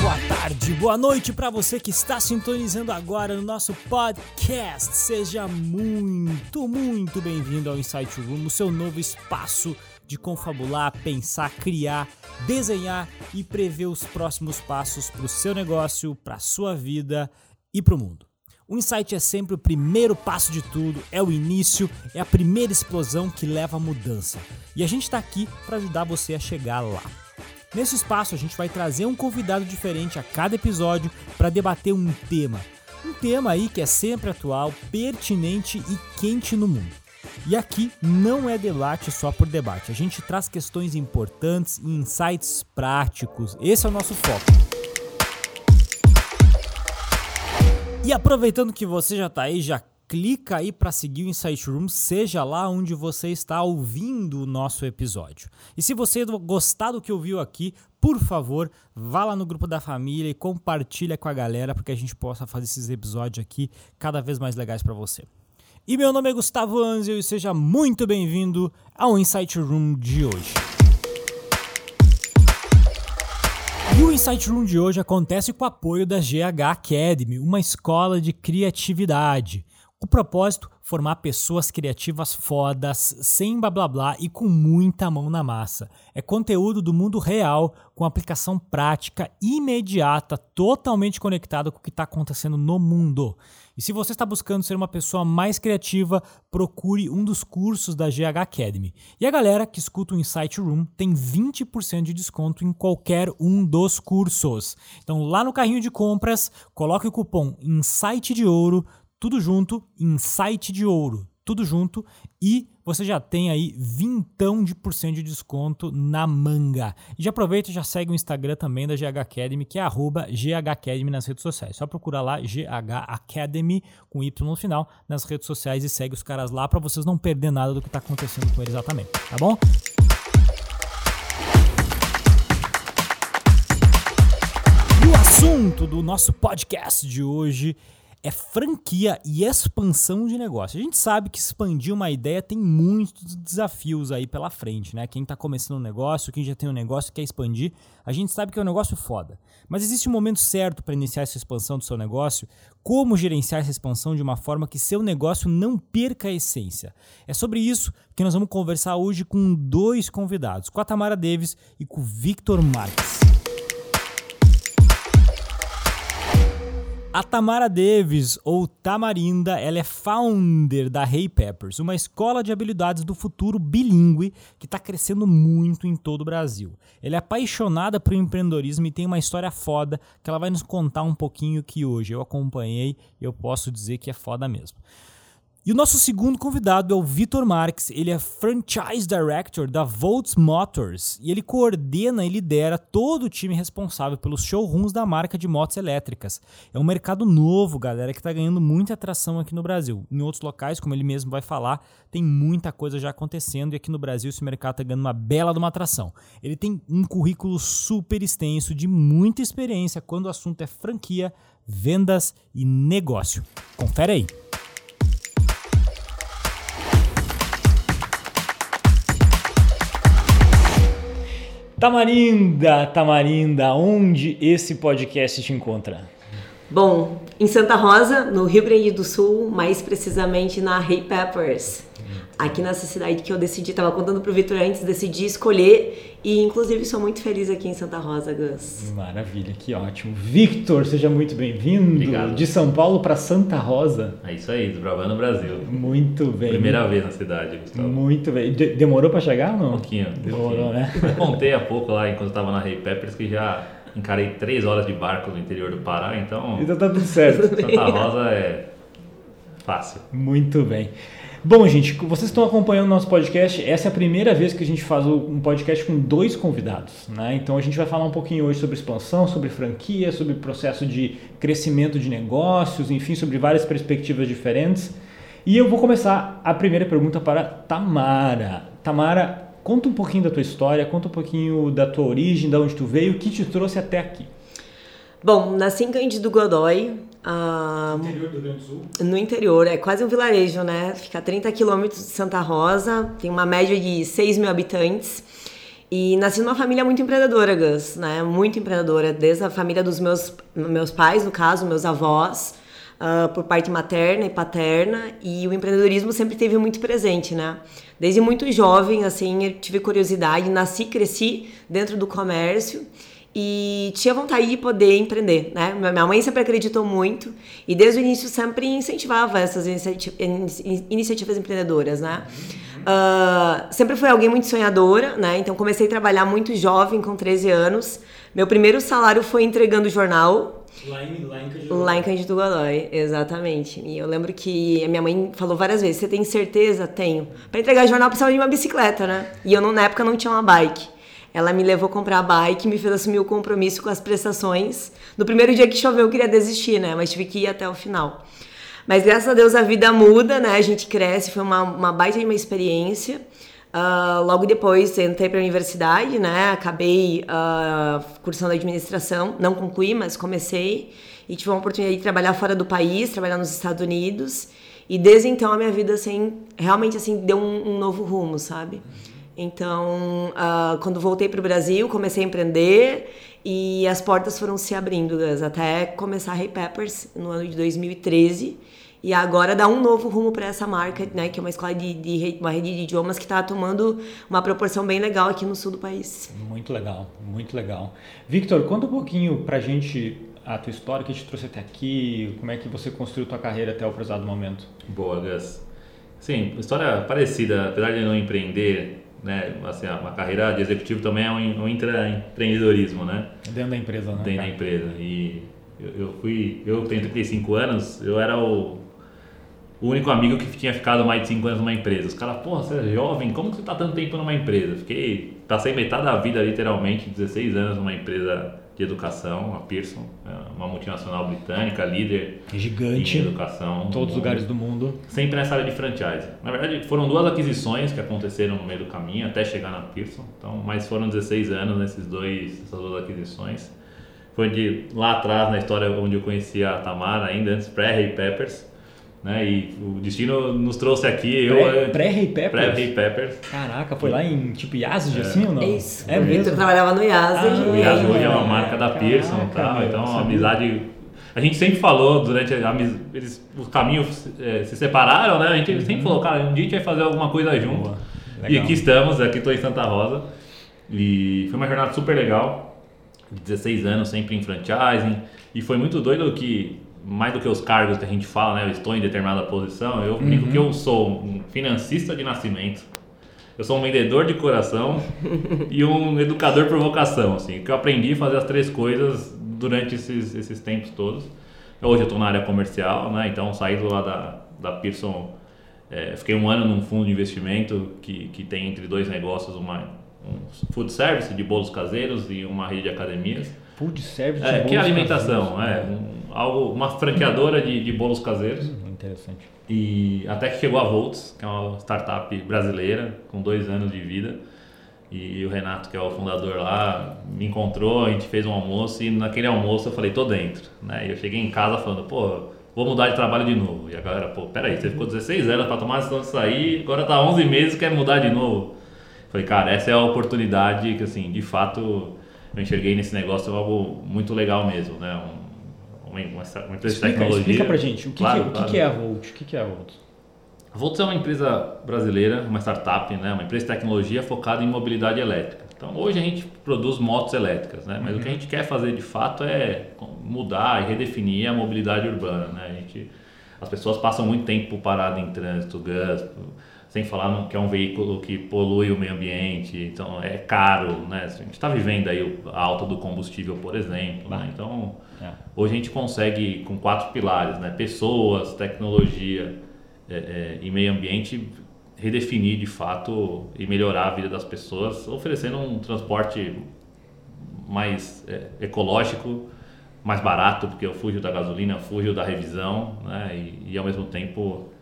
boa tarde, boa noite para você que está sintonizando agora no nosso podcast. Seja muito, muito bem-vindo ao Insight Room, o seu novo espaço de confabular, pensar, criar, desenhar e prever os próximos passos para o seu negócio, para a sua vida e para o mundo. O insight é sempre o primeiro passo de tudo, é o início, é a primeira explosão que leva à mudança. E a gente está aqui para ajudar você a chegar lá. Nesse espaço, a gente vai trazer um convidado diferente a cada episódio para debater um tema. Um tema aí que é sempre atual, pertinente e quente no mundo. E aqui não é debate só por debate, a gente traz questões importantes e insights práticos. Esse é o nosso foco. E aproveitando que você já está aí, já clica aí para seguir o Insight Room, seja lá onde você está ouvindo o nosso episódio. E se você gostar do que ouviu aqui, por favor, vá lá no grupo da família e compartilha com a galera para que a gente possa fazer esses episódios aqui cada vez mais legais para você. E meu nome é Gustavo Anzio e seja muito bem-vindo ao Insight Room de hoje. E o Insight Room de hoje acontece com o apoio da GH Academy, uma escola de criatividade. O propósito formar pessoas criativas fodas, sem blá blá blá e com muita mão na massa. É conteúdo do mundo real, com aplicação prática, imediata, totalmente conectada com o que está acontecendo no mundo. E se você está buscando ser uma pessoa mais criativa, procure um dos cursos da GH Academy. E a galera que escuta o Insight Room tem 20% de desconto em qualquer um dos cursos. Então lá no carrinho de compras, coloque o cupom Insight de Ouro tudo junto em site de ouro, tudo junto e você já tem aí vintão de por cento de desconto na manga. E já aproveita e já segue o Instagram também da GH Academy, que é arroba nas redes sociais. Só procurar lá GH Academy com Y no final nas redes sociais e segue os caras lá para vocês não perder nada do que está acontecendo com eles exatamente, tá bom? E o assunto do nosso podcast de hoje é franquia e expansão de negócio. A gente sabe que expandir uma ideia tem muitos desafios aí pela frente, né? Quem está começando um negócio, quem já tem um negócio quer expandir, a gente sabe que é um negócio foda. Mas existe um momento certo para iniciar essa expansão do seu negócio? Como gerenciar essa expansão de uma forma que seu negócio não perca a essência? É sobre isso que nós vamos conversar hoje com dois convidados, com a Tamara Davis e com o Victor Marques. A Tamara Davis, ou Tamarinda, ela é founder da Hey Peppers, uma escola de habilidades do futuro bilíngue que está crescendo muito em todo o Brasil. Ela é apaixonada por empreendedorismo e tem uma história foda que ela vai nos contar um pouquinho que hoje eu acompanhei e eu posso dizer que é foda mesmo. E o nosso segundo convidado é o Vitor Marques. Ele é Franchise Director da Volts Motors e ele coordena e lidera todo o time responsável pelos showrooms da marca de motos elétricas. É um mercado novo, galera, que está ganhando muita atração aqui no Brasil. Em outros locais, como ele mesmo vai falar, tem muita coisa já acontecendo e aqui no Brasil esse mercado está ganhando uma bela de uma atração. Ele tem um currículo super extenso de muita experiência quando o assunto é franquia, vendas e negócio. Confere aí. Tamarinda, Tamarinda, onde esse podcast te encontra? Bom, em Santa Rosa, no Rio Grande do Sul, mais precisamente na Hey Peppers. Aqui nessa cidade que eu decidi, estava contando pro Vitor antes, decidi escolher e inclusive sou muito feliz aqui em Santa Rosa, Gus. Maravilha, que ótimo. Victor, seja muito bem-vindo. De São Paulo para Santa Rosa. É isso aí, desbravando o Brasil. Muito bem. Primeira vez na cidade, Gustavo. Muito bem. De demorou para chegar ou não? Um pouquinho. Demorou, né? Eu contei há pouco lá, enquanto estava na Hey Peppers, que já encarei três horas de barco no interior do Pará, então. Então tá tudo certo. Santa Rosa é fácil. Muito bem. Bom, gente, vocês estão acompanhando o nosso podcast. Essa é a primeira vez que a gente faz um podcast com dois convidados. Né? Então a gente vai falar um pouquinho hoje sobre expansão, sobre franquia, sobre processo de crescimento de negócios, enfim, sobre várias perspectivas diferentes. E eu vou começar a primeira pergunta para Tamara. Tamara, conta um pouquinho da tua história, conta um pouquinho da tua origem, de onde tu veio, o que te trouxe até aqui. Bom, nasci em Cândido Godoy, ah, no interior do Rio Grande do Sul? No interior, é quase um vilarejo, né? Fica a 30 quilômetros de Santa Rosa, tem uma média de 6 mil habitantes. E nasci numa família muito empreendedora, Gus, né? Muito empreendedora, desde a família dos meus, meus pais, no caso, meus avós, uh, por parte materna e paterna, e o empreendedorismo sempre teve muito presente, né? Desde muito jovem, assim, eu tive curiosidade, nasci, cresci dentro do comércio e tinha vontade de poder empreender, né? Minha mãe sempre acreditou muito e desde o início sempre incentivava essas iniciativas empreendedoras, né? Uh, sempre foi alguém muito sonhadora, né? Então comecei a trabalhar muito jovem, com 13 anos. Meu primeiro salário foi entregando jornal. Lá em, lá em Candido Lá em Candido Godoy, exatamente. E eu lembro que a minha mãe falou várias vezes: Você tem certeza? Tenho. Para entregar jornal precisava de uma bicicleta, né? E eu, na época, não tinha uma bike. Ela me levou a comprar a bike, me fez assumir o compromisso com as prestações. No primeiro dia que choveu, eu queria desistir, né? Mas tive que ir até o final. Mas graças a Deus a vida muda, né? A gente cresce, foi uma, uma baita de uma experiência. Uh, logo depois entrei para a universidade, né? Acabei uh, cursando administração, não concluí, mas comecei e tive uma oportunidade de trabalhar fora do país, trabalhar nos Estados Unidos. E desde então a minha vida assim, realmente assim deu um, um novo rumo, sabe? Então, uh, quando voltei para o Brasil, comecei a empreender e as portas foram se abrindo até começar a Hey Peppers no ano de 2013 e agora dá um novo rumo para essa marca, né, que é uma escola de, de uma rede de idiomas que está tomando uma proporção bem legal aqui no sul do país. Muito legal, muito legal. Victor, conta um pouquinho para a gente a tua história, que te trouxe até aqui, como é que você construiu tua carreira até o presado momento. Boa, Gus. Sim, história parecida, apesar de não empreender, né, assim, uma carreira de executivo também é um, um intraempreendedorismo, né? Dentro da empresa, né? Dentro da empresa. E eu, eu fui, eu tenho 35 anos, eu era o, o único amigo que tinha ficado mais de 5 anos numa empresa. Os caras, porra, você é jovem, como que você tá tanto tempo numa empresa? Fiquei, passei metade da vida, literalmente, 16 anos numa empresa de educação, a Pearson, é uma multinacional britânica, líder gigante em educação. Em todos os lugares do mundo. Sempre nessa área de franchise. Na verdade, foram duas aquisições que aconteceram no meio do caminho até chegar na Pearson. Então, mas foram 16 anos nesses dois, essas duas aquisições. Foi de lá atrás na história onde eu conheci a Tamara ainda antes pré-Ray Peppers. Né? E o destino nos trouxe aqui. Pré-Ray Peppers? Pré-Ray Peppers. Caraca, foi lá em tipo Yazid, é. assim ou não? Isso. É mesmo. Eu trabalhava no Yazid. Ah, o Yazid hoje é uma marca da Pearson e tal. Então, uma amizade. A gente sempre falou durante a, eles, os caminhos é, se separaram, né? A gente uhum. sempre falou, cara, um dia a gente vai fazer alguma coisa junto. E aqui estamos, aqui estou em Santa Rosa. E foi uma jornada super legal. 16 anos sempre em franchising. E foi muito doido que mais do que os cargos que a gente fala, né? Eu estou em determinada posição, eu uhum. digo que eu sou um financista de nascimento, eu sou um vendedor de coração e um educador por vocação, assim, que eu aprendi a fazer as três coisas durante esses, esses tempos todos. Hoje eu estou na área comercial, né? Então saí lá da, da Pearson, é, fiquei um ano num fundo de investimento que, que tem entre dois negócios uma um food service de bolos caseiros e uma rede de academias. Food service é, que é alimentação, é um, algo, uma franqueadora de, de bolos caseiros. Hum, interessante. E até que chegou a Volts, que é uma startup brasileira com dois anos de vida. E o Renato, que é o fundador lá, me encontrou, a gente fez um almoço e naquele almoço eu falei, tô dentro. Né? E eu cheguei em casa falando, pô, vou mudar de trabalho de novo. E a galera, pô, peraí, você ficou 16 anos para tomar a decisão de sair, agora tá 11 meses quer mudar de novo. Falei, cara, essa é a oportunidade que, assim, de fato, eu enxerguei nesse negócio algo muito legal mesmo, né? Um, uma, uma, empresa explica, de tecnologia. Explica pra gente, o que, claro, que, claro. o que é a Volt? O que é a Volt? A Volt é uma empresa brasileira, uma startup, né? uma empresa de tecnologia focada em mobilidade elétrica. Então, hoje a gente produz motos elétricas, né? mas uhum. o que a uhum. gente quer fazer de fato é mudar e redefinir a mobilidade urbana. Né? A gente, as pessoas passam muito tempo parado em trânsito, gás, sem falar que é um veículo que polui o meio ambiente, então é caro, né? A gente está vivendo aí a alta do combustível, por exemplo, né? Então, é. hoje a gente consegue, com quatro pilares, né? Pessoas, tecnologia é, é, e meio ambiente, redefinir de fato e melhorar a vida das pessoas, oferecendo um transporte mais é, ecológico, mais barato, porque eu fujo da gasolina, fujo da revisão, né? E, e ao mesmo tempo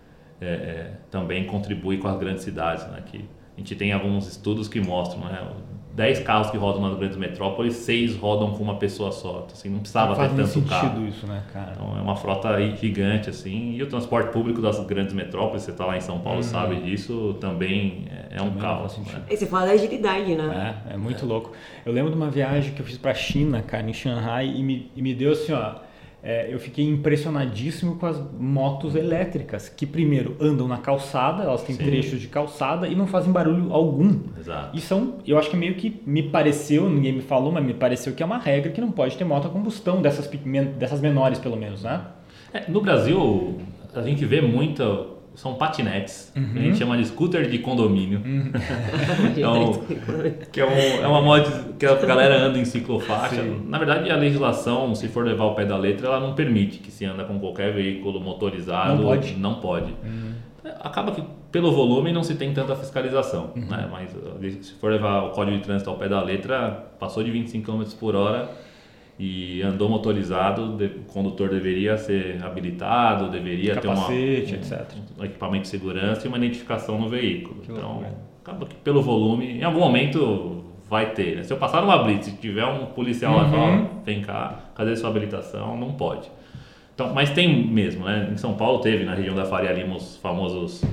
é, é, também contribui com as grandes cidades, né? Que a gente tem alguns estudos que mostram, né? 10 carros que rodam nas grandes metrópoles, 6 rodam com uma pessoa só. Então, assim, não precisava ter tanto sentido carro. isso, né, cara? Então é uma frota gigante, assim. E o transporte público das grandes metrópoles, você está lá em São Paulo, sabe disso, também é, é um Também caos. faz sentido. Né? E você fala da agilidade, né? É, é muito louco. Eu lembro de uma viagem que eu fiz pra China, cara, em Shanghai, e me, e me deu assim, ó. É, eu fiquei impressionadíssimo com as motos elétricas, que primeiro andam na calçada, elas têm Sim. trechos de calçada e não fazem barulho algum. Exato. E são, eu acho que meio que me pareceu, ninguém me falou, mas me pareceu que é uma regra que não pode ter moto a combustão, dessas, dessas menores pelo menos, né? É, no Brasil, a gente vê muita. São patinetes. A Uhum. gente chama de scooter de condomínio. Então, que é, um- é uma moto que a galera anda em ciclofaixa. Sim. Na verdade, a legislação, se for levar o pé da letra, ela não permite que se anda com qualquer veículo motorizado. Não pode? Não pode. Acaba que pelo volume não se tem tanta fiscalização, Uhum. né? Mas uh, se for levar o código de trânsito ao pé da letra, passou de 25 km por hora e andou motorizado, o condutor deveria ser habilitado, deveria ter uma, Capacete, um, etc. um equipamento de segurança e uma identificação no veículo. Que então, loucura. acaba que pelo volume, em algum momento vai ter. né? Se eu passar numa blitz e tiver um policial lá e falar, Uhum. "Ó, vem cá, cadê sua habilitação? Não pode. Então, mas tem mesmo, né? Em São Paulo teve, na região da Faria Lima, os famosos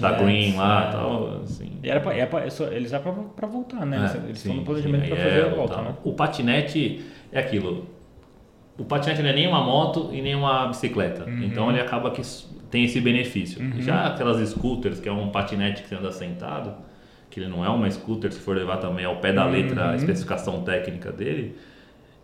da Green lá né? e tal, assim. E era pra, era pra- é eles eram pra, pra voltar, né? Eles- É, eles sim, estão no sim, planejamento aí pra é fazer a volta, né? O patinete é aquilo. O patinete não é nem uma moto e nem uma bicicleta. Uhum. Então ele acaba que tem esse benefício. Já aquelas scooters, que é um patinete que você anda sentado, que ele não é uma scooter, se for levar também ao pé da Uhum. letra a especificação técnica dele,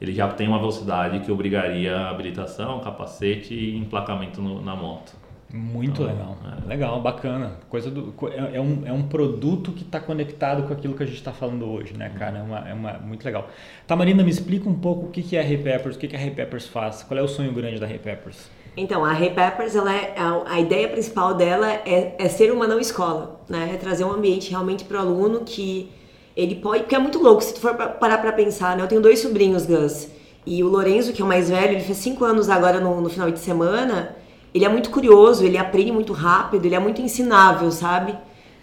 ele já tem uma velocidade que obrigaria habilitação, capacete e emplacamento no- na moto. Muito Então, legal. é. Legal, bacana. Coisa do, é, é um, é um produto que está conectado com aquilo que a gente está falando hoje, né, cara? É, uma, é uma, muito legal. Tamarina, me explica um pouco o que, que é a Repeppers, o que, que a Repeppers faz, qual é o sonho grande da Repeppers? Então, a Ray Peppers, ela é, a, a ideia principal dela é, é ser uma não escola, né? É trazer um ambiente realmente para o aluno que ele pode... Porque é muito louco, se tu for pa- parar para pensar, né? Eu tenho dois sobrinhos, Gus, e o Lorenzo, que é o mais velho, ele fez cinco anos agora no, no final de semana, ele é muito curioso, ele aprende muito rápido, ele é muito ensinável, sabe?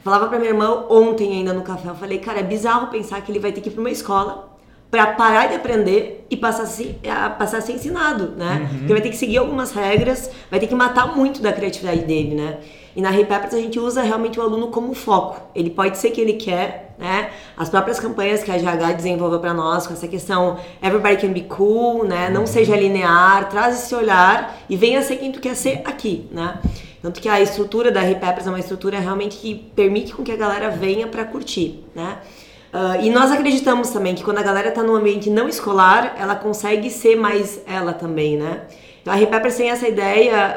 Falava pra minha irmã ontem ainda no café, eu falei, cara, é bizarro pensar que ele vai ter que ir pra uma escola para parar de aprender e passar a ser, a, passar a ser ensinado, né? Porque vai ter que seguir algumas regras, vai ter que matar muito da criatividade dele, né? E na Repeppers a gente usa realmente o aluno como foco. Ele pode ser quem ele quer, né? As próprias campanhas que a GH desenvolveu para nós, com essa questão everybody can be cool, né? Não seja linear, traz esse olhar e venha ser quem tu quer ser aqui, né? Tanto que a estrutura da Repeppers é uma estrutura realmente que permite com que a galera venha para curtir, né? Ah, e nós acreditamos também que quando a galera está num ambiente não escolar, ela consegue ser mais ela também, né? Então a Repeppers tem essa ideia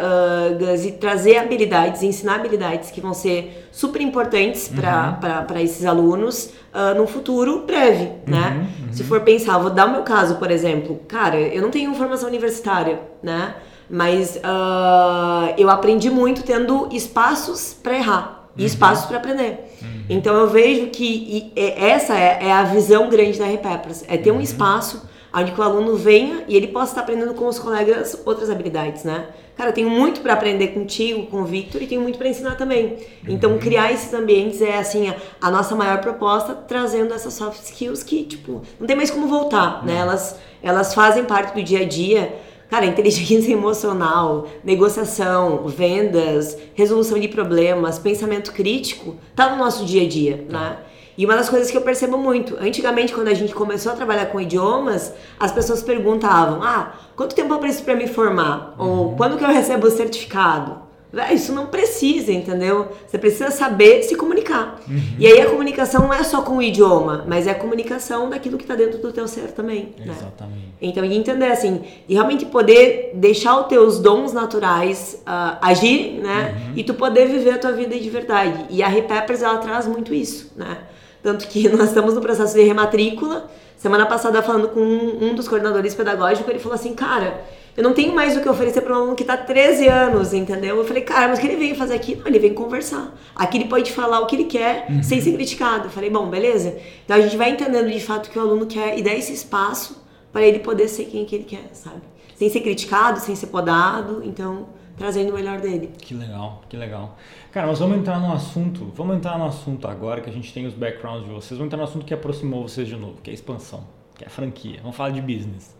Gus, de trazer habilidades, ensinar habilidades que vão ser super importantes para esses alunos ah, num futuro breve, né? Se for pensar, vou dar o meu caso, por exemplo. Cara, eu não tenho formação universitária, né? Mas ah, eu aprendi muito tendo espaços para errar e espaços para aprender. Então eu vejo que essa é, é a visão grande da Repeppers, é ter um espaço onde que o aluno venha e ele possa estar aprendendo com os colegas outras habilidades, né? Cara, eu tenho muito para aprender contigo, com o Victor e tenho muito para ensinar também. Então criar esses ambientes é assim a, a nossa maior proposta, trazendo essas soft skills que tipo não tem mais como voltar, né? Elas elas fazem parte do dia a dia. Cara, inteligência emocional, negociação, vendas, resolução de problemas, pensamento crítico, tá no nosso dia a dia, né? E uma das coisas que eu percebo muito, antigamente quando a gente começou a trabalhar com idiomas, as pessoas perguntavam: "Ah, quanto tempo eu preciso para me formar?" Ou "Quando que eu recebo o certificado?" Isso não precisa, entendeu? Você precisa saber se comunicar. E aí a comunicação não é só com o idioma, mas é a comunicação daquilo que tá dentro do teu ser também, né? Exatamente. Então, de entender assim, de realmente poder deixar os teus dons naturais ah, agirem, né? E tu poder viver a tua vida de verdade. E a Repeppers, ela traz muito isso, né? Tanto que nós estamos no processo de rematrícula. Semana passada, falando com um, um dos coordenadores pedagógicos, ele falou assim, cara, eu não tenho mais o que oferecer para um aluno que tá 13 anos, entendeu? Eu falei, cara, mas o que ele veio fazer aqui? Não, ele vem conversar. Aqui ele pode falar o que ele quer sem ser criticado. Eu falei, bom, beleza? Então a gente vai entendendo de fato o que o aluno quer e dar esse espaço para ele poder ser quem que ele quer, sabe? Sem ser criticado, sem ser podado. Então, trazendo o melhor dele. Que legal, que legal. Cara, nós vamos entrar num assunto, vamos entrar num assunto agora que a gente tem os backgrounds de vocês, vamos entrar num assunto que aproximou vocês de novo, que é a expansão, que é a franquia. Vamos falar de business.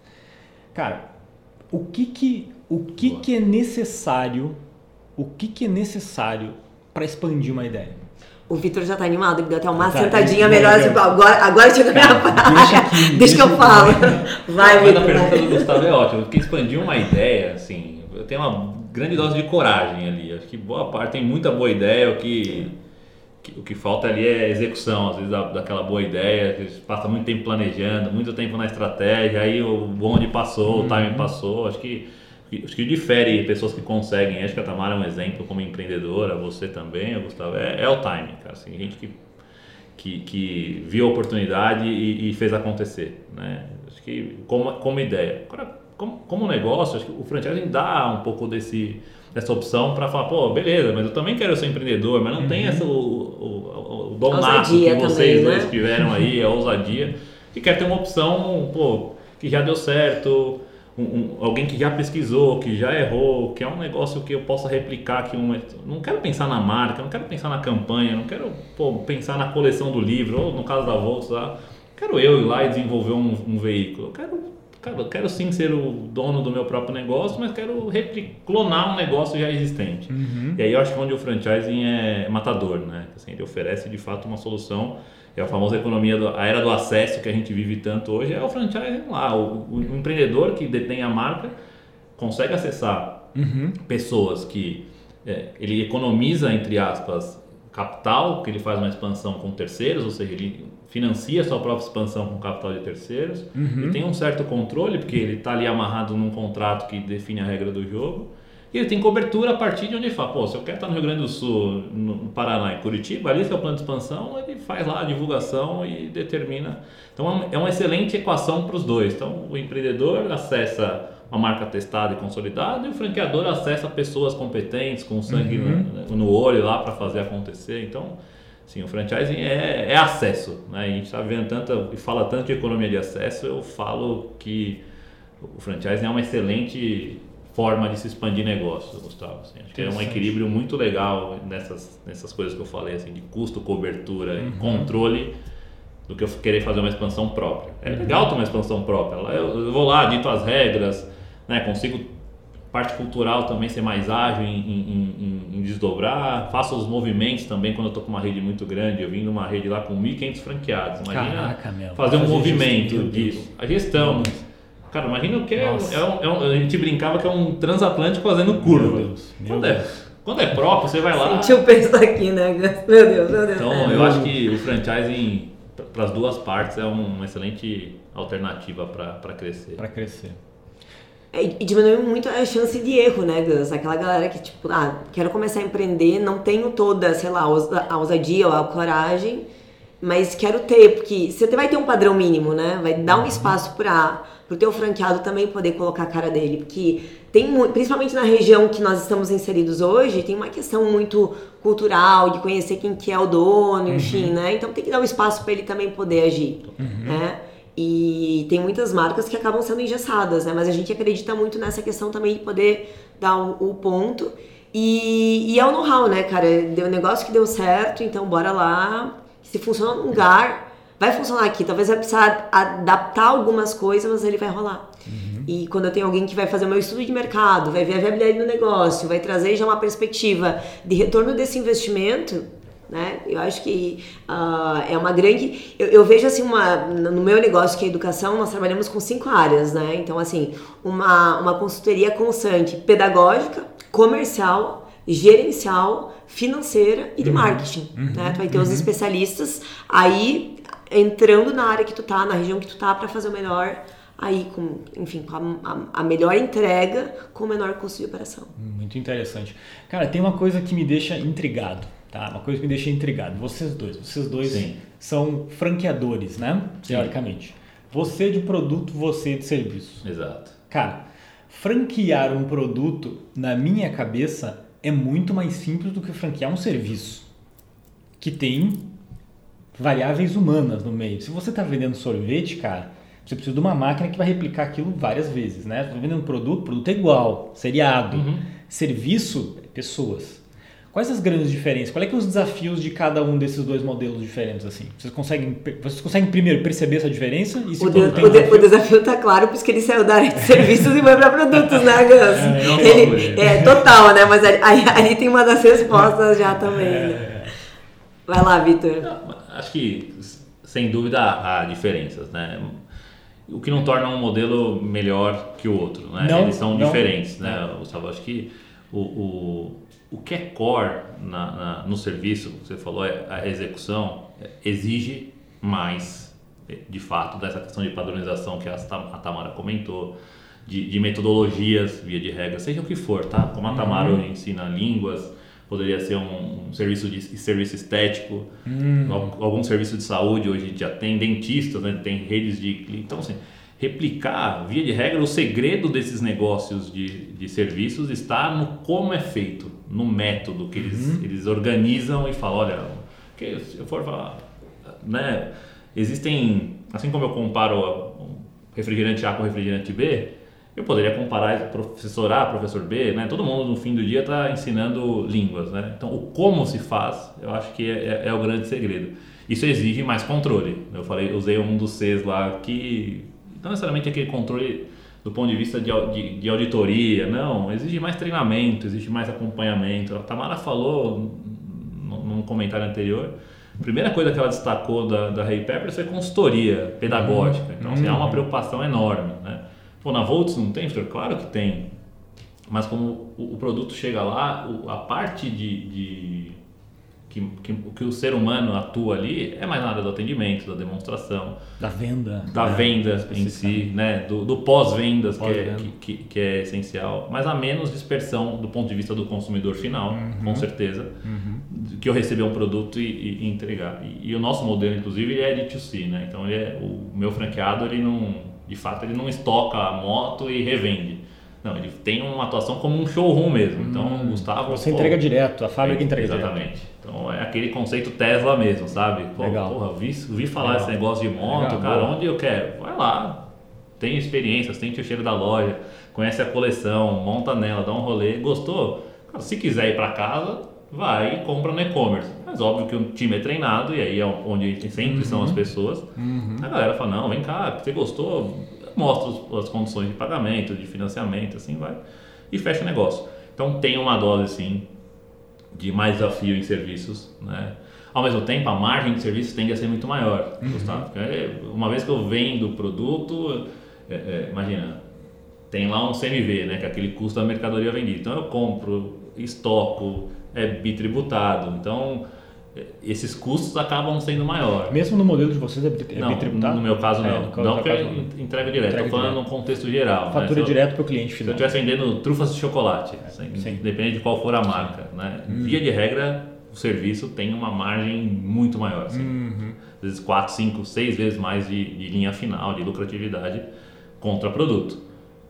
Cara, o que que, o que, que é necessário, o que que é necessário para expandir uma ideia? O Vitor já tá animado, ele deu até uma Tá, sentadinha melhor, não. agora, agora chega a minha parte. deixa aqui, deixa, que eu falo. Vai, Mas a Vitor. pergunta do Gustavo é ótima, porque expandir uma ideia, assim, eu tenho uma grande dose de coragem ali. Acho que boa parte tem muita boa ideia, o que, que- o que falta ali é execução, às vezes, da, daquela boa ideia, que passa muito tempo planejando, muito tempo na estratégia, aí o bonde passou, o timing passou. Acho que, acho que difere pessoas que conseguem. Acho que a Tamara é um exemplo como empreendedora, você também, Gustavo, é, é o timing, cara. Assim, gente que que, que viu a oportunidade e, e fez acontecer, né? Acho que como, como ideia. Agora, como, como negócio, acho que o franchising dá um pouco desse, dessa opção para falar, pô, beleza, mas eu também quero ser empreendedor, mas não tem essa, o, o, o, o dom nato que vocês também, dois né? tiveram aí, a ousadia, que quer ter uma opção, pô, que já deu certo, um- um- alguém que já pesquisou, que já errou, que é um negócio que eu possa replicar que uma, não quero pensar na marca, não quero pensar na campanha, não quero pô, pensar na coleção do livro, ou no caso da Volks lá, quero eu ir lá e desenvolver um, um veículo, eu quero, cara, eu quero sim ser o dono do meu próprio negócio, mas quero clonar um negócio já existente. E aí eu acho que onde o franchising é matador, né? Assim, ele oferece de fato uma solução é a famosa economia, do, a era do acesso que a gente vive tanto hoje, é o franchising lá. O, o- o empreendedor que detém a marca consegue acessar pessoas que é, ele economiza, entre aspas, capital, que ele faz uma expansão com terceiros, ou seja, ele financia a sua própria expansão com capital de terceiros, e tem um certo controle, porque ele está ali amarrado num contrato que define a regra do jogo, e ele tem cobertura a partir de onde ele fala, pô, se eu quero estar no Rio Grande do Sul, no Paraná, em Curitiba, ali seu plano de expansão, ele faz lá a divulgação e determina. Então é uma- é uma excelente equação para os dois. Então o empreendedor acessa uma marca testada e consolidada e o franqueador acessa pessoas competentes, com sangue no, no olho lá para fazer acontecer. Então, sim, o franchising é, é acesso. Né? A gente está vendo tanto e fala tanto de economia de acesso, eu falo que o franchising é uma excelente forma de se expandir negócio, Gustavo. assim. acho que é um equilíbrio muito legal nessas, nessas coisas que eu falei, assim, de custo, cobertura e controle do que eu querer fazer uma expansão própria. É legal ter uma expansão própria. Eu, eu vou lá, dito as regras, né, consigo parte cultural também ser mais ágil em, em- em- em desdobrar, faço os movimentos também quando eu estou com uma rede muito grande. Eu vim numa rede lá com 1.500 franqueados. Imagina Caraca, meu. fazer um movimento gestão, Deus. a gestão. Cara, imagina o que é, um- é um- é um- a gente brincava que é um transatlântico fazendo curva. Meu Deus, meu quando, é, quando é próprio, você vai lá. Sentiu o peso aqui, né? Meu Deus, meu Deus. Então, É. eu acho que o franchising, para as duas partes, é uma excelente alternativa para crescer. Para crescer. É, E diminui muito a chance de erro, né, Gus? Aquela galera que, tipo, ah, quero começar a empreender, não tenho toda, sei lá, a ousa- a ousadia ou a coragem, mas quero ter, porque você vai ter um padrão mínimo, né? Vai dar um espaço para o teu franqueado também poder colocar a cara dele, porque tem principalmente na região que nós estamos inseridos hoje, tem uma questão muito cultural, de conhecer quem que é o dono, enfim, né? Então tem que dar um espaço para ele também poder agir, né? E tem muitas marcas que acabam sendo engessadas, né? Mas a gente acredita muito nessa questão também de poder dar o, o ponto. E, e é o know-how, né, cara? Deu um negócio que deu certo, então bora lá. Se funciona num lugar, vai funcionar aqui. Talvez vai precisar adaptar algumas coisas, mas ele vai rolar. E quando eu tenho alguém que vai fazer o meu estudo de mercado, vai ver a viabilidade do negócio, vai trazer já uma perspectiva de retorno desse investimento, né? Eu acho que ah, é uma grande. Eu, eu vejo assim uma no meu negócio que é educação, nós trabalhamos com cinco áreas, né? Então assim, uma uma consultoria constante, pedagógica, comercial, gerencial, financeira e de marketing, né? Tu vai ter os especialistas aí entrando na área que tu tá, na região que tu tá para fazer o melhor aí com, enfim, com a, a- a melhor entrega com o menor custo de operação. Muito interessante. Cara, tem uma coisa que me deixa intrigado, tá? Uma coisa que me deixa intrigado. Vocês dois, vocês dois Sim. são franqueadores, né? Teoricamente. Você de produto, você de serviço. Exato. Cara, franquear um produto, na minha cabeça, é muito mais simples do que franquear um serviço. Que tem variáveis humanas no meio. Se você está vendendo sorvete, cara, você precisa de uma máquina que vai replicar aquilo várias vezes, né? Você tá vendendo um produto, o produto é igual, seriado. Uhum. Serviço, pessoas. Quais as grandes diferenças? Quais é que os desafios de cada um desses dois modelos diferentes assim? Vocês conseguem, vocês conseguem primeiro perceber essa diferença? E se o, de, o, desafio... o desafio tá claro, porque ele saiu da área de serviços e foi para produtos, né, Gus? É, ele, é, total, né? Mas ali, ali, tem uma das respostas já também. Né? É. Vai lá, Vitor. Acho que sem dúvida há diferenças, né? O que não torna um modelo melhor que o outro, né? Não, Eles são não, diferentes, né, Gustavo? Acho que o, o o que é core na, na, no serviço, você falou, é a execução, é, exige mais, é, de fato, dessa questão de padronização que a, a Tamara comentou, de, de, metodologias, via de regra, seja o que for, tá? Como a Tamara uhum. ensina línguas, poderia ser um, um serviço de serviço estético, uhum. algum serviço de saúde, hoje já tem dentistas, né? tem redes de... Então, assim, replicar, via de regra, o segredo desses negócios de, de serviços está no como é feito, no método que eles, uhum. eles organizam e falam, olha, que se eu for falar, né, existem, assim como eu comparo refrigerante A com refrigerante B, eu poderia comparar professor A, professor B, né? Todo mundo no fim do dia está ensinando línguas, né? Então, o como se faz, eu acho que é, é, é, o grande segredo. Isso exige mais controle. Eu falei, usei um dos Cs lá que não necessariamente aquele controle do ponto de vista de, de, de, auditoria, não, exige mais treinamento, exige mais acompanhamento. A Tamara falou num comentário anterior, a primeira coisa que ela destacou da, da Ray Peppers foi consultoria pedagógica. Então, assim, há uma uhum. preocupação enorme. Né? Pô, na Volts não tem, Claro que tem. Mas como o, o produto chega lá, o, a parte de, de que, que, que, o ser humano atua ali é mais nada do atendimento, da demonstração, da venda, da né? venda em si, né? do, do pós-vendas pós que, é, que, que, é essencial, mas há menos dispersão do ponto de vista do consumidor final, uhum. com certeza, uhum. que eu receber um produto e, e entregar. E, e, o nosso modelo, inclusive, ele é de 2C, né? então ele é, o meu franqueado, ele não, de fato, ele não estoca a moto e revende não, ele tem uma atuação como um showroom mesmo. Então, hum, Gustavo. Você pô, entrega direto, a fábrica é, entrega Exatamente. Direto. Então, é aquele conceito Tesla mesmo, sabe? Pô, Legal. Porra, vi, vi falar Legal. esse negócio de moto, Legal. cara, onde eu quero? Vai lá. Tem experiência, sente o cheiro da loja, conhece a coleção, monta nela, dá um rolê. Gostou? Cara, se quiser ir para casa, vai e compra no e-commerce. Mas óbvio que o time é treinado e aí é onde sempre uhum. são as pessoas. Uhum. A galera fala: não, vem cá, você gostou? mostra as condições de pagamento, de financiamento, assim vai, e fecha o negócio. Então tem uma dose assim de mais desafio em serviços, né? Ao mesmo tempo, a margem de serviços tende a ser muito maior, uhum. Gustavo. Uma vez que eu vendo o produto, é, é, imagina, tem lá um CMV, né, que é aquele custo da mercadoria vendida. Então eu compro, estoco, é bitributado. Então esses custos acabam sendo maiores. Mesmo no modelo de vocês é, é não, bitributado? No meu caso não. É, não porque entrega direto. Estou falando num contexto geral. Fatura né? direto para o cliente final. Se eu estivesse vendendo trufas de chocolate, assim, depende de qual for a marca. Né? Hum. Via de regra, o serviço tem uma margem muito maior. Assim. Uhum. Às vezes 4, 5, 6 vezes mais de, de linha final, de lucratividade contra produto.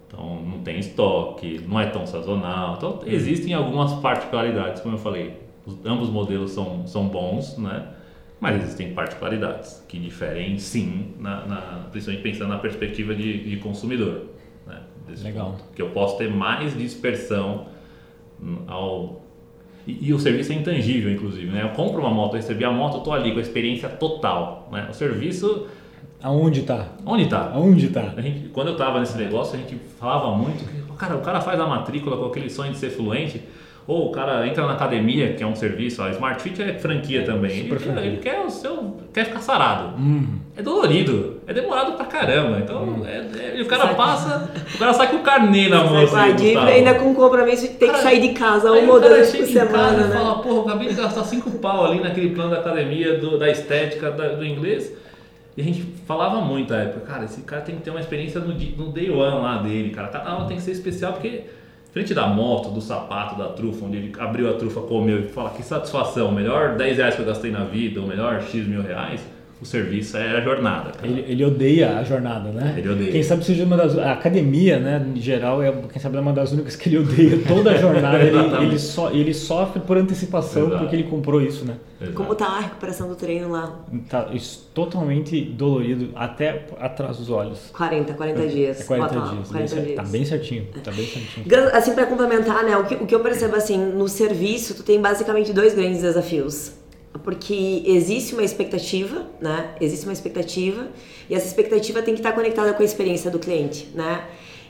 Então não tem estoque, não é tão sazonal. Então existem algumas particularidades, como eu falei ambos modelos são, são bons, né? mas existem particularidades que diferem sim, na, na, principalmente pensando na perspectiva de, de consumidor. Né? Legal. Ponto. Que eu posso ter mais dispersão ao. E, e, o serviço é intangível, inclusive. Né? Eu compro uma moto, eu recebi a moto, eu estou ali com a experiência total. Né? O serviço. Aonde está? Onde está? Aonde está? Quando eu estava nesse negócio, a gente falava muito que cara, o cara faz a matrícula com aquele sonho de ser fluente ou o cara entra na academia, que é um serviço, a Smart Fit é franquia é, também. Ele, ele, quer o seu. quer ficar sarado. Uhum. É dolorido, é demorado pra caramba. Então, uhum. é, é, o cara passa, o cara sai com o carnê na mão. Sai assim, dívida, ainda com compromisso de ter cara, que sair de casa uma ou duas por semana. Né? fala, porra, acabei de gastar cinco pau ali naquele plano da academia, do, da estética, da, do inglês. E a gente falava muito na época, cara, esse cara tem que ter uma experiência no, no day one lá dele, cara. Cada um tem que ser especial porque frente da moto, do sapato, da trufa, onde ele abriu a trufa, comeu e fala que satisfação, melhor 10 reais que eu gastei na vida, ou melhor X mil reais, o serviço é a jornada. Ele, ele, odeia a jornada, né? Ele odeia. Quem sabe seja uma das. A academia, né, em geral, é quem sabe é uma das únicas que ele odeia toda a jornada. ele, ele, so, ele sofre por antecipação Exato. porque ele comprou isso, né? Exato. Como tá a recuperação do treino lá? Tá totalmente dolorido, até atrás dos olhos. 40, 40 é, dias. É 40 Bota dias. 40 bem, dias. Tá bem certinho. Tá bem certinho. Assim, para complementar, né, o que, o que eu percebo assim, no serviço, tu tem basicamente dois grandes desafios porque existe uma expectativa, né? Existe uma expectativa e essa expectativa tem que estar conectada com a experiência do cliente, né?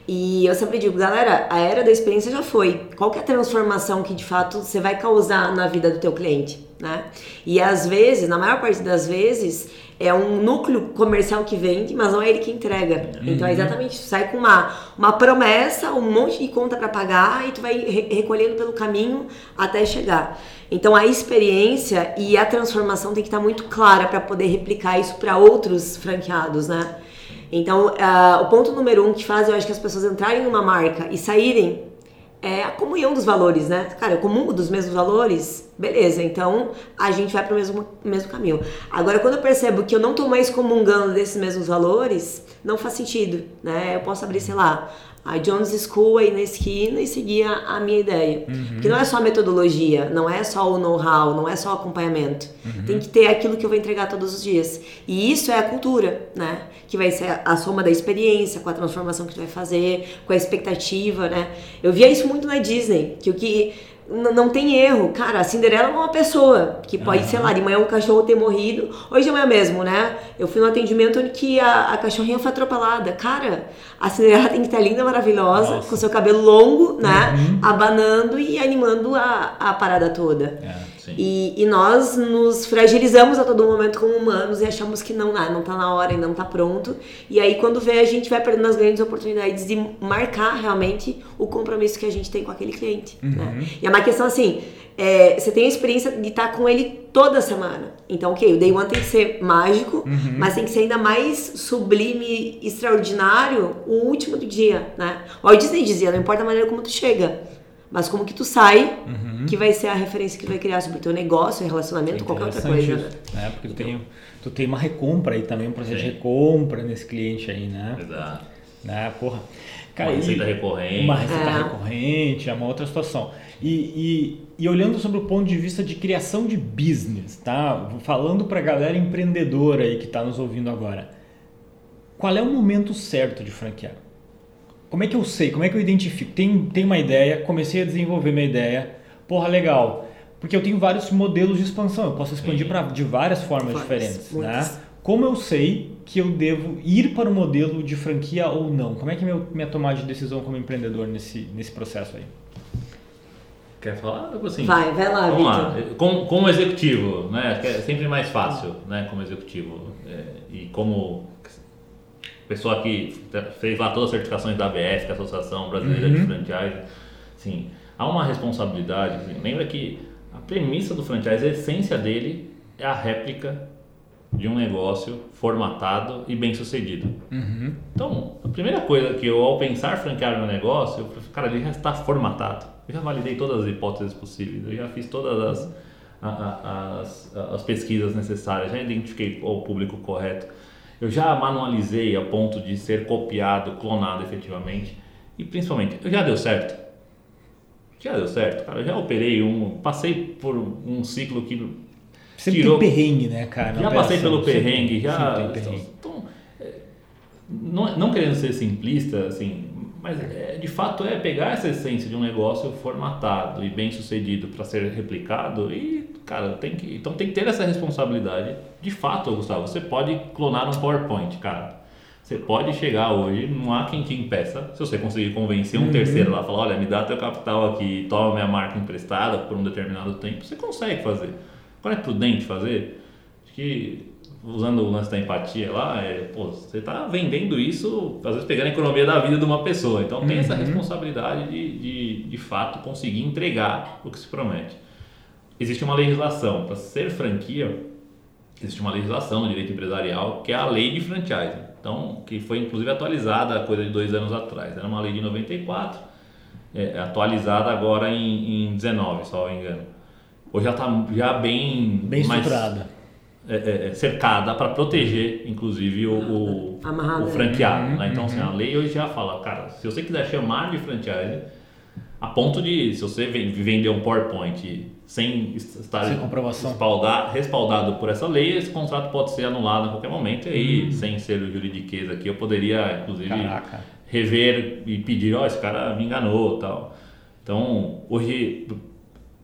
E eu sempre digo, galera, a era da experiência já foi. Qual que é a transformação que de fato você vai causar na vida do teu cliente, né? E às vezes, na maior parte das vezes, é um núcleo comercial que vende, mas não é ele que entrega. Uhum. Então é exatamente isso. Sai com uma, uma promessa, um monte de conta para pagar e tu vai re recolhendo pelo caminho até chegar. Então a experiência e a transformação tem que estar muito clara para poder replicar isso para outros franqueados, né? Então uh, o ponto número um que faz eu acho que as pessoas entrarem numa marca e saírem é a comunhão dos valores, né? Cara, eu comungo dos mesmos valores, beleza, então a gente vai para o mesmo, mesmo caminho. Agora, quando eu percebo que eu não estou mais comungando desses mesmos valores, não faz sentido, né? Eu posso abrir, sei lá, a Jones School aí na esquina e seguir a, minha ideia. Uhum. Que não é só a metodologia, não é só o know-how, não é só o acompanhamento. Uhum. Tem que ter aquilo que eu vou entregar todos os dias. E isso é a cultura, né? Que vai ser a soma da experiência, com a transformação que tu vai fazer, com a expectativa, né? Eu via isso muito na Disney, que o que não tem erro. Cara, a Cinderela é uma pessoa que pode, uhum. sei lá, de manhã o cachorro ter morrido. Hoje é mesmo, né? Eu fui no atendimento onde que a, a cachorrinha foi atropelada. Cara, a Cinderela tem que estar linda, maravilhosa, Nossa. com seu cabelo longo, né? Uhum. Abanando e animando a, a parada toda. É. E, e, nós nos fragilizamos a todo momento como humanos e achamos que não, não tá na hora, ainda não tá pronto. E aí quando vê a gente vai perdendo as grandes oportunidades de marcar realmente o compromisso que a gente tem com aquele cliente. Uhum. Né? E é uma questão assim, é, você tem a experiência de estar com ele toda semana. Então, ok, o Day One tem que ser mágico, uhum. mas tem que ser ainda mais sublime, extraordinário o último do dia, né? O Disney dizia, não importa a maneira como tu chega, mas como que tu sai, uhum. que vai ser a referência que tu vai criar sobre o teu negócio, relacionamento, qualquer outra coisa. Né? É, porque tu tem, tu tem uma recompra aí também, um processo Sim. de recompra nesse cliente aí, né? Exato. Né, porra. Cara, uma receita recorrente. Uma receita é. recorrente, é uma outra situação. E, e, e, olhando sobre o ponto de vista de criação de business, tá? Falando para a galera empreendedora aí que está nos ouvindo agora, qual é o momento certo de franquear? Como é que eu sei? Como é que eu identifico? Tem, tem uma ideia, comecei a desenvolver minha ideia. Porra, legal. Porque eu tenho vários modelos de expansão. Eu posso expandir para de várias formas várias, diferentes. Né? Como eu sei que eu devo ir para o modelo de franquia ou não? Como é que é meu, minha tomada de decisão como empreendedor nesse, nesse processo aí? Quer falar? Assim, vai, vai lá, Vamos lá. Como, como executivo, né? É sempre mais fácil, né? Como executivo. É, e como pessoa que fez lá todas as certificações da ABF, que é a Associação Brasileira uhum. de Franchise, assim, há uma responsabilidade. Assim, lembra que a premissa do franchise, a essência dele é a réplica de um negócio formatado e bem sucedido. Uhum. Então, a primeira coisa que eu, ao pensar franquear meu negócio, eu falei, cara, ele já está formatado. Eu já validei todas as hipóteses possíveis, eu já fiz todas as, as, as pesquisas necessárias, já identifiquei o público correto. Eu já manualizei a ponto de ser copiado, clonado efetivamente. E principalmente, já deu certo. Já deu certo, cara. Eu já operei um, passei por um ciclo que Sempre tirou... tem perrengue, né, cara? Já passei pelo perrengue, já. Sempre perrengue. Então, não, não querendo ser simplista, assim, mas é, de fato é pegar essa essência de um negócio formatado e bem sucedido para ser replicado e, cara, tem que, então tem que ter essa responsabilidade. De fato, Gustavo, você pode clonar um PowerPoint, cara. Você pode chegar hoje, não há quem te impeça, se você conseguir convencer um uhum. terceiro lá, falar, olha, me dá teu capital aqui, toma minha marca emprestada por um determinado tempo, você consegue fazer. Qual é prudente fazer? Acho que usando o lance da empatia lá, é, pô, você está vendendo isso, às vezes pegando a economia da vida de uma pessoa. Então tem uhum. essa responsabilidade de, de, de fato, conseguir entregar o que se promete. Existe uma legislação, para ser franquia, existe uma legislação no direito empresarial que é a lei de franchise. Então, que foi inclusive atualizada coisa de dois anos atrás. Era uma lei de 94, é, atualizada agora em, em 19, só me engano. Hoje já está já bem, bem estruturada é, é, é cercada para proteger, inclusive, o, o, o franqueado. Uhum, né? Então, assim, a uhum. lei hoje já fala, cara, se você quiser chamar de franchise, a ponto de, se você vender um PowerPoint sem estar sem respaldado, respaldado por essa lei, esse contrato pode ser anulado a qualquer momento. E aí, hum. sem ser o juridiquês aqui, eu poderia, inclusive, Caraca. rever e pedir, ó, oh, esse cara me enganou tal. Então, hoje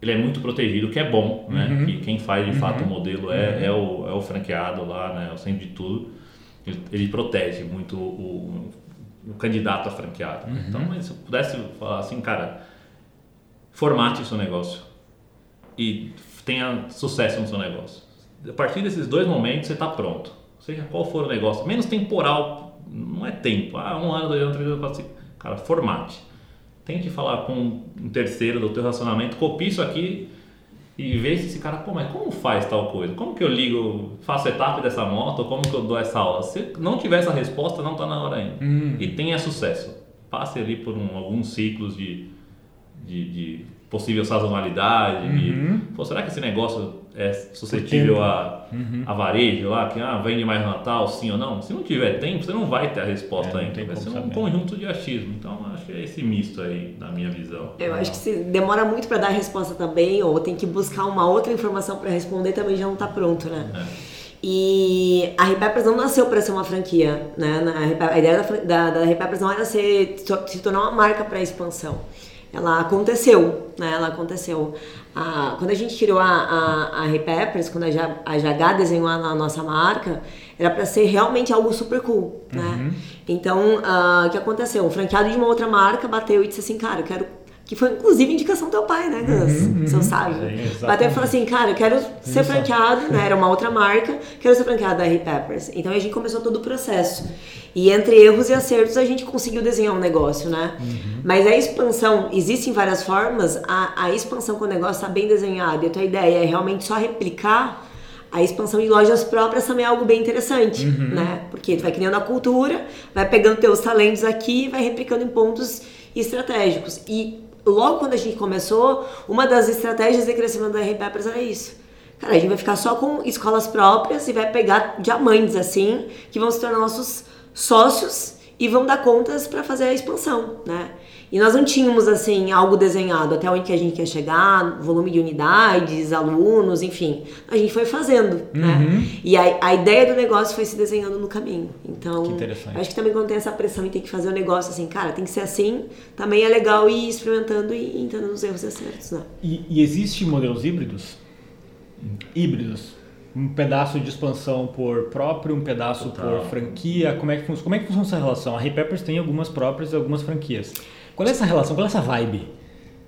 ele é muito protegido, o que é bom, né? Uhum. Que quem faz de fato uhum. o modelo é, uhum. é, o, é o franqueado lá, né? O centro de tudo. Ele, ele protege muito o, o, candidato a franqueado. Uhum. Então, se eu pudesse falar assim, cara, formate o seu negócio e tenha sucesso no seu negócio. A partir desses dois momentos, você está pronto. Seja qual for o negócio, menos temporal, não é tempo. Ah, um ano, dois anos, três anos, quatro, cinco. Cara, formate Tente falar com um terceiro do teu relacionamento, copie isso aqui e vê se esse cara, pô, mas como faz tal coisa? Como que eu ligo, faço etapa dessa moto? Como que eu dou essa aula? Se não tiver essa resposta, não está na hora ainda. Hum. E tenha sucesso. Passe ali por um, alguns ciclos de, de, de possível sazonalidade. Uhum. pô, será que esse negócio é suscetível a, uhum. a varejo lá, que ah, vende mais Natal, sim ou não? Se não tiver tempo, você não vai ter a resposta é, ainda. Vai ser um saber. conjunto de achismo. Então, acho que é esse misto aí, na minha visão. Eu acho que se demora muito para dar a resposta também, ou tem que buscar uma outra informação para responder, também já não está pronto, né? É. E a Repeppers não nasceu para ser uma franquia, né? A, ideia da, da, da Repeppers não era ser, se tornar uma marca para expansão ela aconteceu, né? Ela aconteceu. Ah, quando a gente criou a, a, a Repeppers, quando a, a JH desenhou a, nossa marca, era para ser realmente algo super cool, né? Uhum. Então, ah, o que aconteceu? Um franqueado de uma outra marca bateu e disse assim, cara, eu quero que foi inclusive indicação do teu pai, né, Gus? Uhum, Você uhum. Sim, Bateu e falou assim, cara, eu quero ser franqueado, né? Era uma outra marca, quero ser franqueado da Harry Peppers. Então a gente começou todo o processo. E entre erros e acertos a gente conseguiu desenhar um negócio, né? Uhum. Mas a expansão, existem várias formas, a, a expansão com o negócio está bem desenhado e a tua ideia é realmente só replicar a expansão de lojas próprias também é algo bem interessante, uhum. né? Porque tu vai criando a cultura, vai pegando teus talentos aqui e vai replicando em pontos estratégicos. E logo quando a gente começou, uma das estratégias de crescimento da R-Peppers era isso. Cara, a gente vai ficar só com escolas próprias e vai pegar diamantes, assim, que vão se tornar nossos sócios e vão dar contas para fazer a expansão, né? E nós não tínhamos, assim, algo desenhado até onde que a gente quer chegar, volume de unidades, alunos, enfim. A gente foi fazendo, né? uhum. né? E a, a ideia do negócio foi se desenhando no caminho. Então, acho que também quando tem essa pressão e tem que fazer o negócio assim, cara, tem que ser assim, também é legal ir experimentando e entendendo os erros e acertos, né? E, e existe modelos híbridos? Híbridos? um pedaço de expansão por próprio, um pedaço Total. por franquia? Como é, que, como é que funciona essa relação? A Hey Peppers tem algumas próprias e algumas franquias. Qual é essa relação? Qual é essa vibe?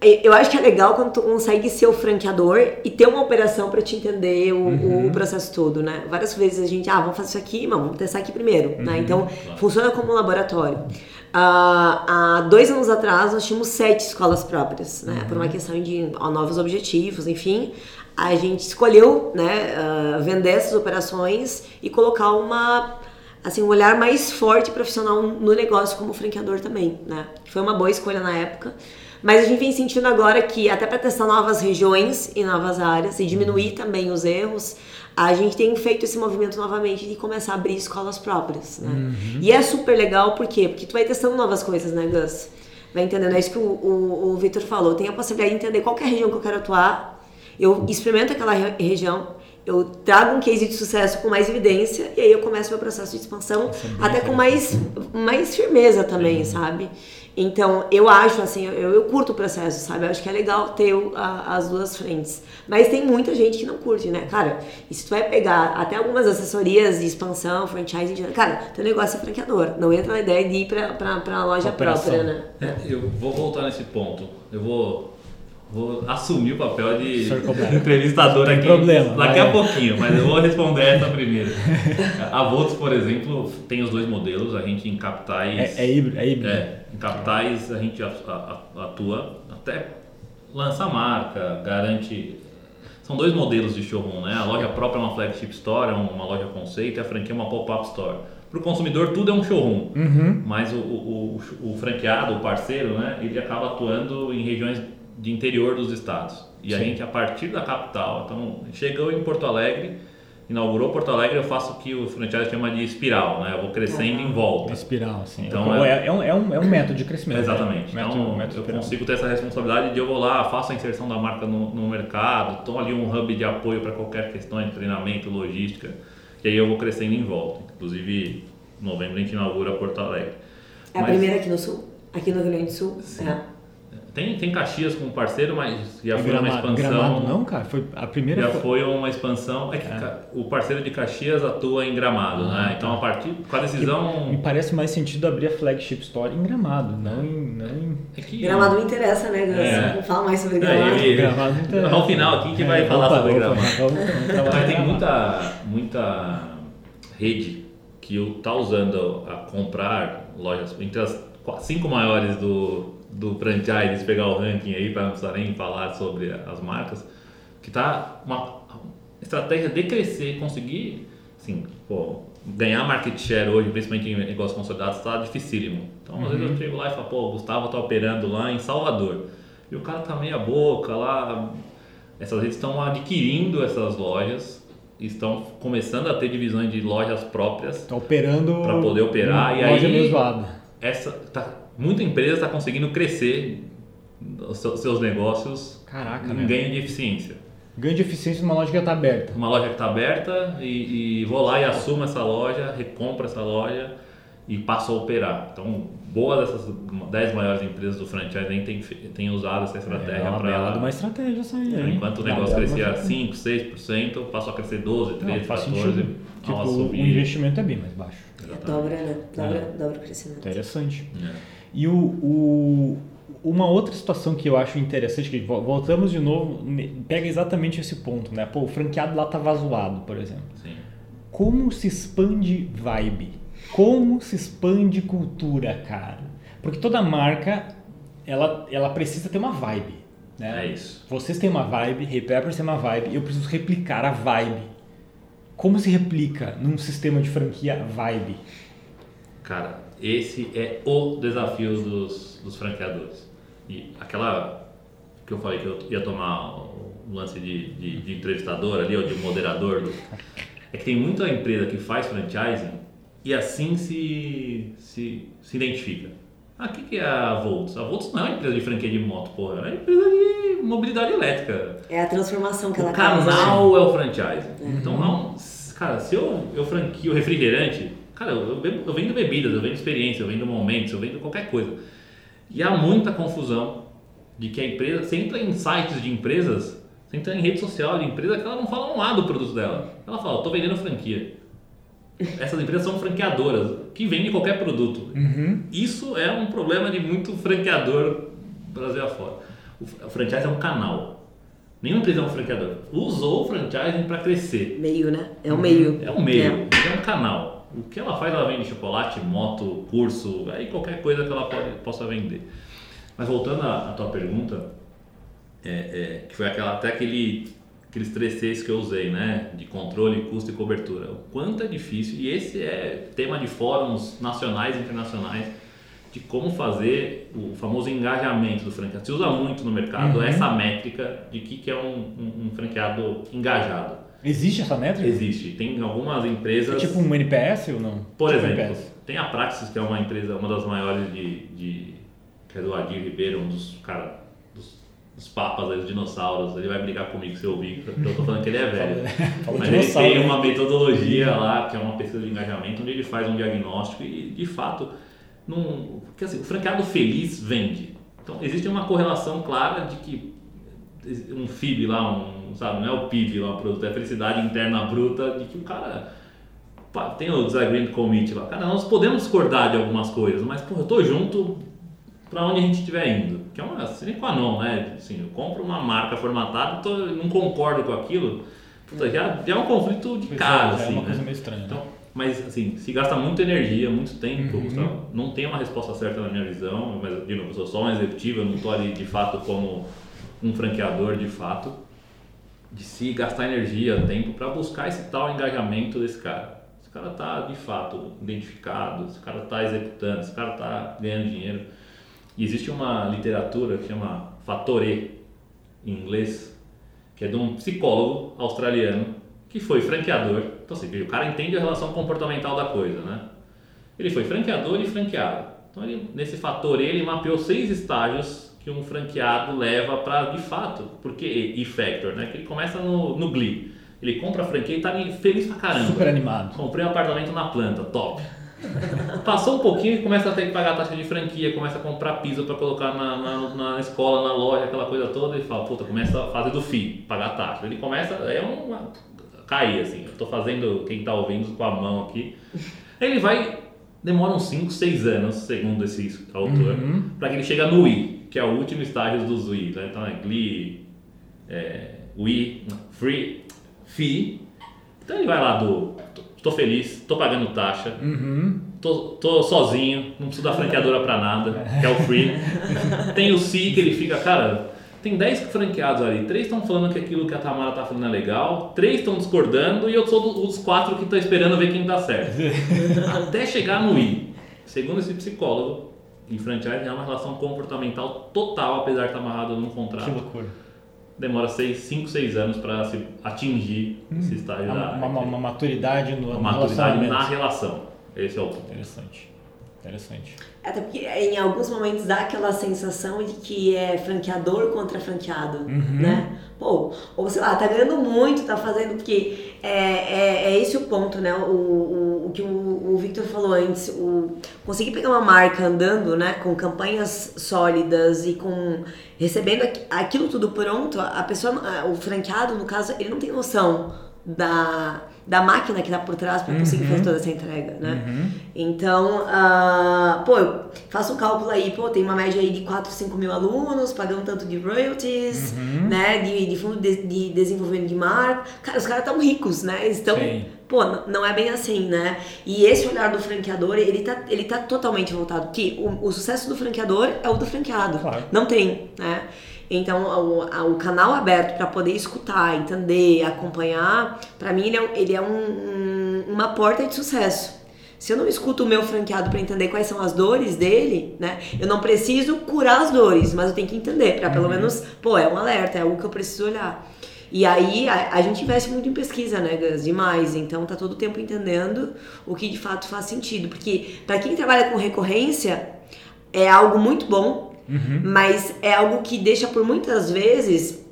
Eu acho que é legal quando tu consegue ser o franqueador e ter uma operação para te entender o, uhum. o, processo todo, né? Várias vezes a gente, ah, vamos fazer isso aqui, mas vamos testar aqui primeiro, né? uhum. né? Então, claro. funciona como um laboratório. Uh, há dois anos atrás, nós tínhamos sete escolas próprias, né? Uhum. Por uma questão de ó, novos objetivos, enfim. A gente escolheu, né, uh, vender essas operações e colocar uma assim, um olhar mais forte e profissional no negócio como franqueador também, né? Foi uma boa escolha na época. Mas a gente vem sentindo agora que até para testar novas regiões e novas áreas e diminuir também os erros, a gente tem feito esse movimento novamente de começar a abrir escolas próprias, né? Uhum. E é super legal, por quê? Porque tu vai testando novas coisas, né, Gus? Vai entendendo, é isso que o, o, o Victor falou. Tem a possibilidade de entender qual é a região que eu quero atuar, eu experimento aquela re região, eu trago um case de sucesso com mais evidência e aí eu começo meu processo de expansão é até com mais, mais firmeza também, sabe? Então, eu acho assim, eu, eu curto o processo, sabe? Eu acho que é legal ter o, a, as duas frentes. Mas tem muita gente que não curte, né? Cara, e se tu vai pegar até algumas assessorias de expansão, franchise, cara, teu negócio é franqueador. Não entra na ideia de ir pra, pra, pra loja Operação. própria, né? É, eu vou voltar nesse ponto. Eu vou Vou assumir o papel de entrevistador aqui problema, daqui a pouquinho, mas eu vou responder essa primeiro. A Volts, por exemplo, tem os dois modelos, a gente em capitais. É, é híbrido? É, híbrido. é em capitais a gente atua até lança a marca, garante. São dois modelos de showroom, né? A loja própria é uma flagship store, é uma loja conceito, e a franquia é uma pop-up store. Para o consumidor tudo é um showroom, uhum. mas o, o, o, o franqueado, o parceiro, né? Ele acaba atuando em regiões de interior dos estados. E Sim. a gente, a partir da capital, então, chegou em Porto Alegre, inaugurou Porto Alegre, eu faço o que o franchise chama de espiral, né? Eu vou crescendo em volta. Espiral, sim. Então, é, é- é, um, é, um, é um método de crescimento. Exatamente. Né? Método, então, método eu espiral. consigo ter essa responsabilidade de eu vou lá, faço a inserção da marca no, no mercado, estou ali um hub de apoio para qualquer questão de treinamento, logística, e aí eu vou crescendo em volta. Inclusive, em novembro a gente inaugura Porto Alegre. É a Mas primeira aqui no Sul? Aqui no Rio Grande do Sul? Sim. É. Tem, tem Caxias como parceiro, mas já E foi uma expansão. Gramado não, cara. Foi a primeira Já foi- uma expansão. É que ca- o parceiro de Caxias atua em Gramado, Ah, né? Então, a partir com a decisão. Me parece mais sentido abrir a flagship store em Gramado, não em. Não em... É que, Gramado me interessa, né, Gus? É. Fala mais sobre É, Gramado. ele- Gramado não interessa. Ao final aqui que vai É, falar opa, sobre opa, Gramado. vamos- vamos trabalhar Mas tem muita, muita rede que está usando a comprar lojas entre as cinco maiores do, do franchise, se pegar o ranking aí para não precisar nem falar sobre as marcas, que tá uma estratégia de crescer, conseguir, assim, pô, ganhar market share hoje, principalmente em negócios consolidados, está dificílimo. Então, às vezes eu chego lá e falo, pô, o Gustavo tá operando lá em Salvador. E o cara tá meia boca lá. Essas redes estão adquirindo essas lojas, estão começando a ter divisões de lojas próprias. Tá operando. Pra poder operar, e loja aí- zoada. Essa tá, muita empresa está conseguindo crescer os seus negócios Caraca, em né? ganho de eficiência. Ganho de eficiência numa loja que já tá aberta. Uma loja que está aberta e, e vou lá e assumo essa loja, recompro essa loja e passo a operar. Então, boas dessas 10 maiores empresas do têm, fe- têm usado essa estratégia é uma para uma estratégia essa aí, hein? Enquanto o Uma negócio crescia estratégia. 5, 6%, passou a crescer 12, 13, Não, faz 14. sentido. Tipo, ao o investimento é bem mais baixo. Dobra, né? Dobra, É. dobra o crescimento. Interessante. É. E o, o- uma outra situação que eu acho interessante, que vo- voltamos de novo, pega exatamente esse ponto, né? Pô, o franqueado lá tava zoado, por exemplo. Sim. Como se expande vibe? Como se expande cultura, cara? Porque toda marca, ela, ela precisa ter uma vibe, né? É isso. Vocês têm uma vibe, Repeppers tem uma vibe, eu preciso replicar a vibe. Como se replica num sistema de franquia vibe? Cara, esse é o desafio dos, dos franqueadores. E aquela que eu falei que eu ia tomar o lance de, de, de entrevistador ali, ou de moderador, do- é que tem muita empresa que faz franchising e assim se, se, se identifica. Ah, o que, que é a Volts? A Volts não é uma empresa de franquia de moto, porra, é uma empresa de mobilidade elétrica. É a transformação que ela O causa. canal é o franchise. Então, não, cara, se eu, eu franquio refrigerante, cara, eu, bebo- eu vendo bebidas, eu vendo experiência, eu vendo momentos, eu vendo qualquer coisa. E há muita confusão de que a empresa, você entra em sites de empresas, você entra em rede social de empresa que ela não fala um A do produto dela. Ela fala, tô vendendo franquia. Essas empresas são franqueadoras que vendem qualquer produto. Isso é um problema de muito franqueador Brasil afora. O fr- o franchise é um canal. Nenhuma empresa é um franqueador. Usou o franchising para crescer. Meio, né? É o meio. É um meio, é um canal. O que ela faz, ela vende chocolate, moto, curso, aí qualquer coisa que ela pode, possa vender. Mas voltando à, à tua pergunta, é, é, que foi aquela, até aquele, aqueles três Cs que eu usei, né? De controle, custo e cobertura. O quanto é difícil, e esse é tema de fóruns nacionais e internacionais, de como fazer o famoso engajamento do franqueado. Se usa muito no mercado Uhum. essa métrica de que, que é um, um, um franqueado engajado. Existe essa métrica? Existe. Tem algumas empresas. É tipo um NPS ou não? Por Tipo exemplo, tem a Praxis, que é uma empresa, uma das maiores de. de que é do Adir Ribeiro, um dos, cara, dos, dos papas aí, dos dinossauros. Ele vai brigar comigo se eu ouvir, porque eu tô falando que ele é velho. Fala Mas ele tem né? uma metodologia lá, que é uma pesquisa de engajamento, onde ele faz um diagnóstico e, de fato, num, porque assim, o franqueado feliz vende. Então, existe uma correlação clara de que um FIB lá, um, sabe, não é o PIB lá, o produto, é a felicidade interna bruta de que o cara tem o disagreement commit lá. Cara, nós podemos discordar de algumas coisas, mas, pô, eu tô junto para onde a gente estiver indo. Que é uma sine qua non, né? Assim, eu compro uma marca formatada tô, não concordo com aquilo, puta, já, já é um conflito de cara, Já é assim, uma né? coisa meio estranha. Então, né? mas assim, se gasta muita energia, muito tempo, Uhum. Não tem uma resposta certa na minha visão, mas de novo, eu sou só um executivo, eu não estou ali de fato como um franqueador de fato, de se gastar energia, tempo para buscar esse tal engajamento desse cara. Esse cara está de fato identificado, esse cara está executando, esse cara está ganhando dinheiro. E existe uma literatura que chama Fator E, em inglês, que é de um psicólogo australiano que foi franqueador. Então, assim, o cara entende a relação comportamental da coisa, né? Ele foi franqueador e franqueado. Então, ele, nesse fator, ele mapeou seis estágios que um franqueado leva para, de fato, porque e-factor, né? Que ele começa no, no Glee. Ele compra a franquia e tá feliz pra caramba. Super animado. Comprei um apartamento na planta, top. Passou um pouquinho e começa a ter que pagar a taxa de franquia, começa a comprar piso para colocar na, na, na, escola, na loja, aquela coisa toda, e fala, puta, começa a fazer do FII, pagar a taxa. Ele começa, é uma. cair assim. Eu tô fazendo, quem tá ouvindo com a mão aqui. Ele vai, demora uns 5, 6 anos, segundo esse autor, uhum. para que ele chegue no Wii, que é o último estágio dos Wii. Né? Então é Glee, é, Wii, Free, FII. Então ele vai lá do tô feliz, tô pagando taxa, uhum. tô, tô sozinho, não preciso da franqueadora para nada, que é o free. tem o Si que ele fica, cara, tem 10 franqueados ali, três estão falando que aquilo que a Tamara tá falando é legal, três estão discordando e eu sou dos quatro que estão esperando ver quem tá certo. Até chegar no I. Segundo esse psicólogo, em franchise é uma relação comportamental total, apesar de estar amarrado num contrato. Que loucura demora 5, 6 anos para se atingir hum, esse estágio uma, da uma, uma, maturidade no uma maturidade na relação. Esse é o ponto. Interessante. Interessante. Até porque em alguns momentos dá aquela sensação de que é franqueador contra franqueado, uhum. né? Pô, ou sei lá, tá ganhando muito, tá fazendo porque é, é, é esse o ponto, né? O, o, o que o, Victor falou antes, o conseguir pegar uma marca andando, né? Com campanhas sólidas e com recebendo aquilo tudo pronto, a pessoa, o franqueado, no caso, ele não tem noção da da máquina que está por trás para conseguir uhum. fazer toda essa entrega, né? Uhum. Então, uh, pô, eu faço um cálculo aí, pô, tem uma média aí de 4, 5 mil alunos, pagando tanto de royalties, uhum. né? De, de fundo de, de, desenvolvimento de marca. Cara, os caras estão ricos, né? Eles estão... Pô, não é bem assim, né? E esse olhar do franqueador, ele tá, ele tá totalmente voltado. Que o, o sucesso do franqueador é o do franqueado. Claro. Não tem, né? Então, o, o canal aberto para poder escutar, entender, acompanhar, para mim ele é, ele é um, um, uma porta de sucesso. Se eu não escuto o meu franqueado para entender quais são as dores dele, né? Eu não preciso curar as dores, mas eu tenho que entender, para pelo uhum. menos, pô, é um alerta, é algo que eu preciso olhar. E aí a, a, gente investe muito em pesquisa, né, Gus? Demais. Então tá todo o tempo entendendo o que de fato faz sentido. Porque para quem trabalha com recorrência, é algo muito bom, Uhum. Mas é algo que deixa por muitas vezes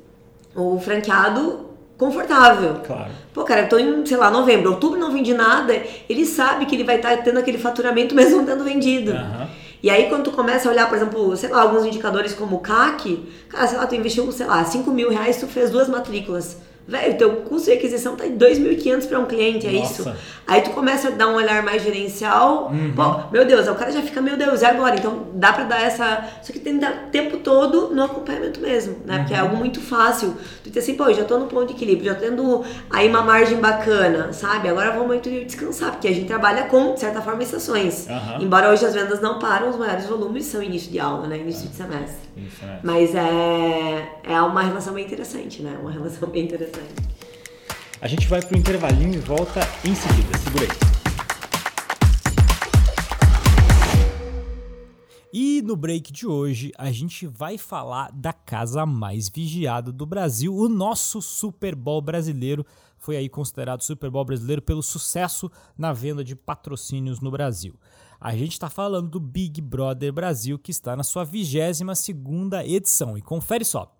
o franqueado confortável. Claro. Pô, cara, eu tô em, sei lá, novembro, outubro não vendi nada, ele sabe que ele vai estar tá tendo aquele faturamento mesmo não tendo vendido. Uhum. E aí, quando tu começa a olhar, por exemplo, sei lá, alguns indicadores como o CAC, cara, sei lá, tu investiu, sei lá, 5 mil reais, tu fez duas matrículas. Velho, teu custo de aquisição tá em 2.500 para um cliente, é Nossa. isso? Aí tu começa a dar um olhar mais gerencial. Uhum. Pô, meu Deus, o cara já fica, meu Deus, e agora? Então dá para dar essa. Só que tem que dar tempo todo no acompanhamento mesmo, né? Uhum. Porque é uhum. algo muito fácil. Tu diz assim, pô, já tô no ponto de equilíbrio, já tendo aí uma margem bacana, sabe? Agora vou muito descansar, porque a gente trabalha com, de certa forma, estações. Uhum. Embora hoje as vendas não param, os maiores volumes são início de aula, né? Início de semestre. Isso, é. Mas é, é uma relação bem interessante, né? Uma relação bem interessante. A gente vai para o intervalinho e volta em seguida. Segura aí. E no break de hoje a gente vai falar da casa mais vigiada do Brasil, o nosso Super Bowl brasileiro. Foi aí considerado Super Bowl brasileiro pelo sucesso na venda de patrocínios no Brasil. A gente está falando do Big Brother Brasil, que está na sua 22 segunda edição. E confere só.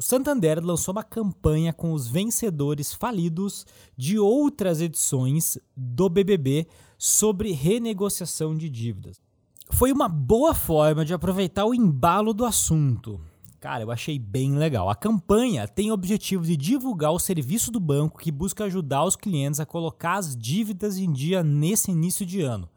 O Santander lançou uma campanha com os vencedores falidos de outras edições do BBB sobre renegociação de dívidas. Foi uma boa forma de aproveitar o embalo do assunto. Cara, eu achei bem legal. A campanha tem o objetivo de divulgar o serviço do banco que busca ajudar os clientes a colocar as dívidas em dia nesse início de ano.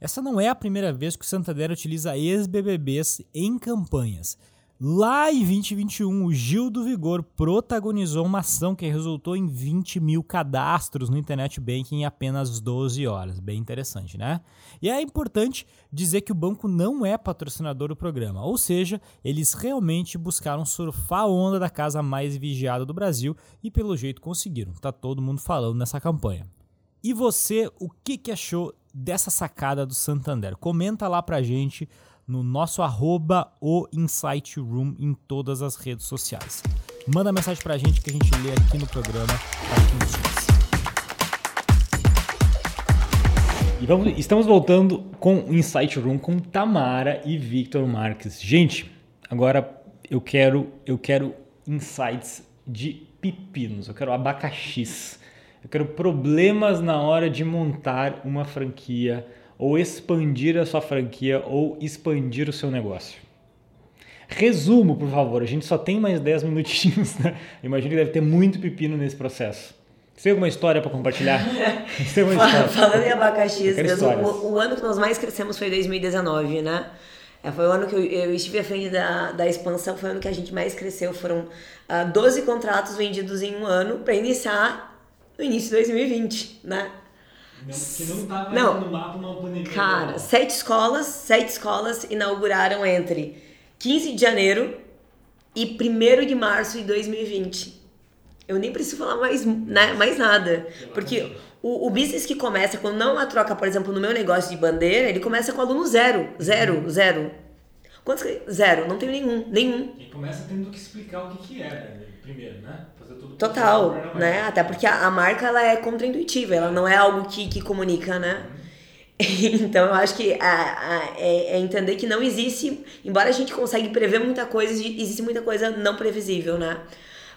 Essa não é a primeira vez que o Santander utiliza ex-BBBs em campanhas. Lá em 2021, o Gil do Vigor protagonizou uma ação que resultou em 20 mil cadastros no Internet Banking em apenas 12 horas. Bem interessante, né? E é importante dizer que o banco não é patrocinador do programa, ou seja, eles realmente buscaram surfar a onda da casa mais vigiada do Brasil e pelo jeito conseguiram. Tá todo mundo falando nessa campanha. E você, o que, que achou dessa sacada do Santander? Comenta lá pra gente no nosso arroba o Insight Room em todas as redes sociais. Manda mensagem pra gente que a gente lê aqui no programa aqui. E vamos, estamos voltando com o Insight Room com Tamara e Victor Marques. Gente, agora eu quero eu quero insights de pepinos, eu quero abacaxis. Eu quero problemas na hora de montar uma franquia ou expandir a sua franquia ou expandir o seu negócio. Resumo, por favor, a gente só tem mais 10 minutinhos, né? Imagino que deve ter muito pepino nesse processo. Você tem alguma história para compartilhar? Você tem uma história? Falando em abacaxis, o, o, ano que nós mais crescemos foi 2019, né? É, foi o ano que eu, eu, estive à frente da, da expansão, foi o ano que a gente mais cresceu. Foram uh, ah, 12 contratos vendidos em um ano para iniciar no início de 2020, né? Não, porque não estava não, no mapa uma pandemia. Cara, sete escolas, sete escolas inauguraram entre 15 de janeiro e 1 de março de 2020. Eu nem preciso falar mais, né, mais nada. Porque o, o business que começa, quando não há troca, por exemplo, no meu negócio de bandeira, ele começa com aluno zero. Zero, uhum. zero. Quantos? Zero, não tenho nenhum. Nenhum. E começa tendo que explicar o que, que é, né? Primeiro, né? Fazer tudo Total, né? Até porque a, a, marca ela é contraintuitiva, ela não é algo que, que comunica, né? Uhum. Então eu acho que a, a, é, é, entender que não existe, embora a gente consiga prever muita coisa, existe muita coisa não previsível, né?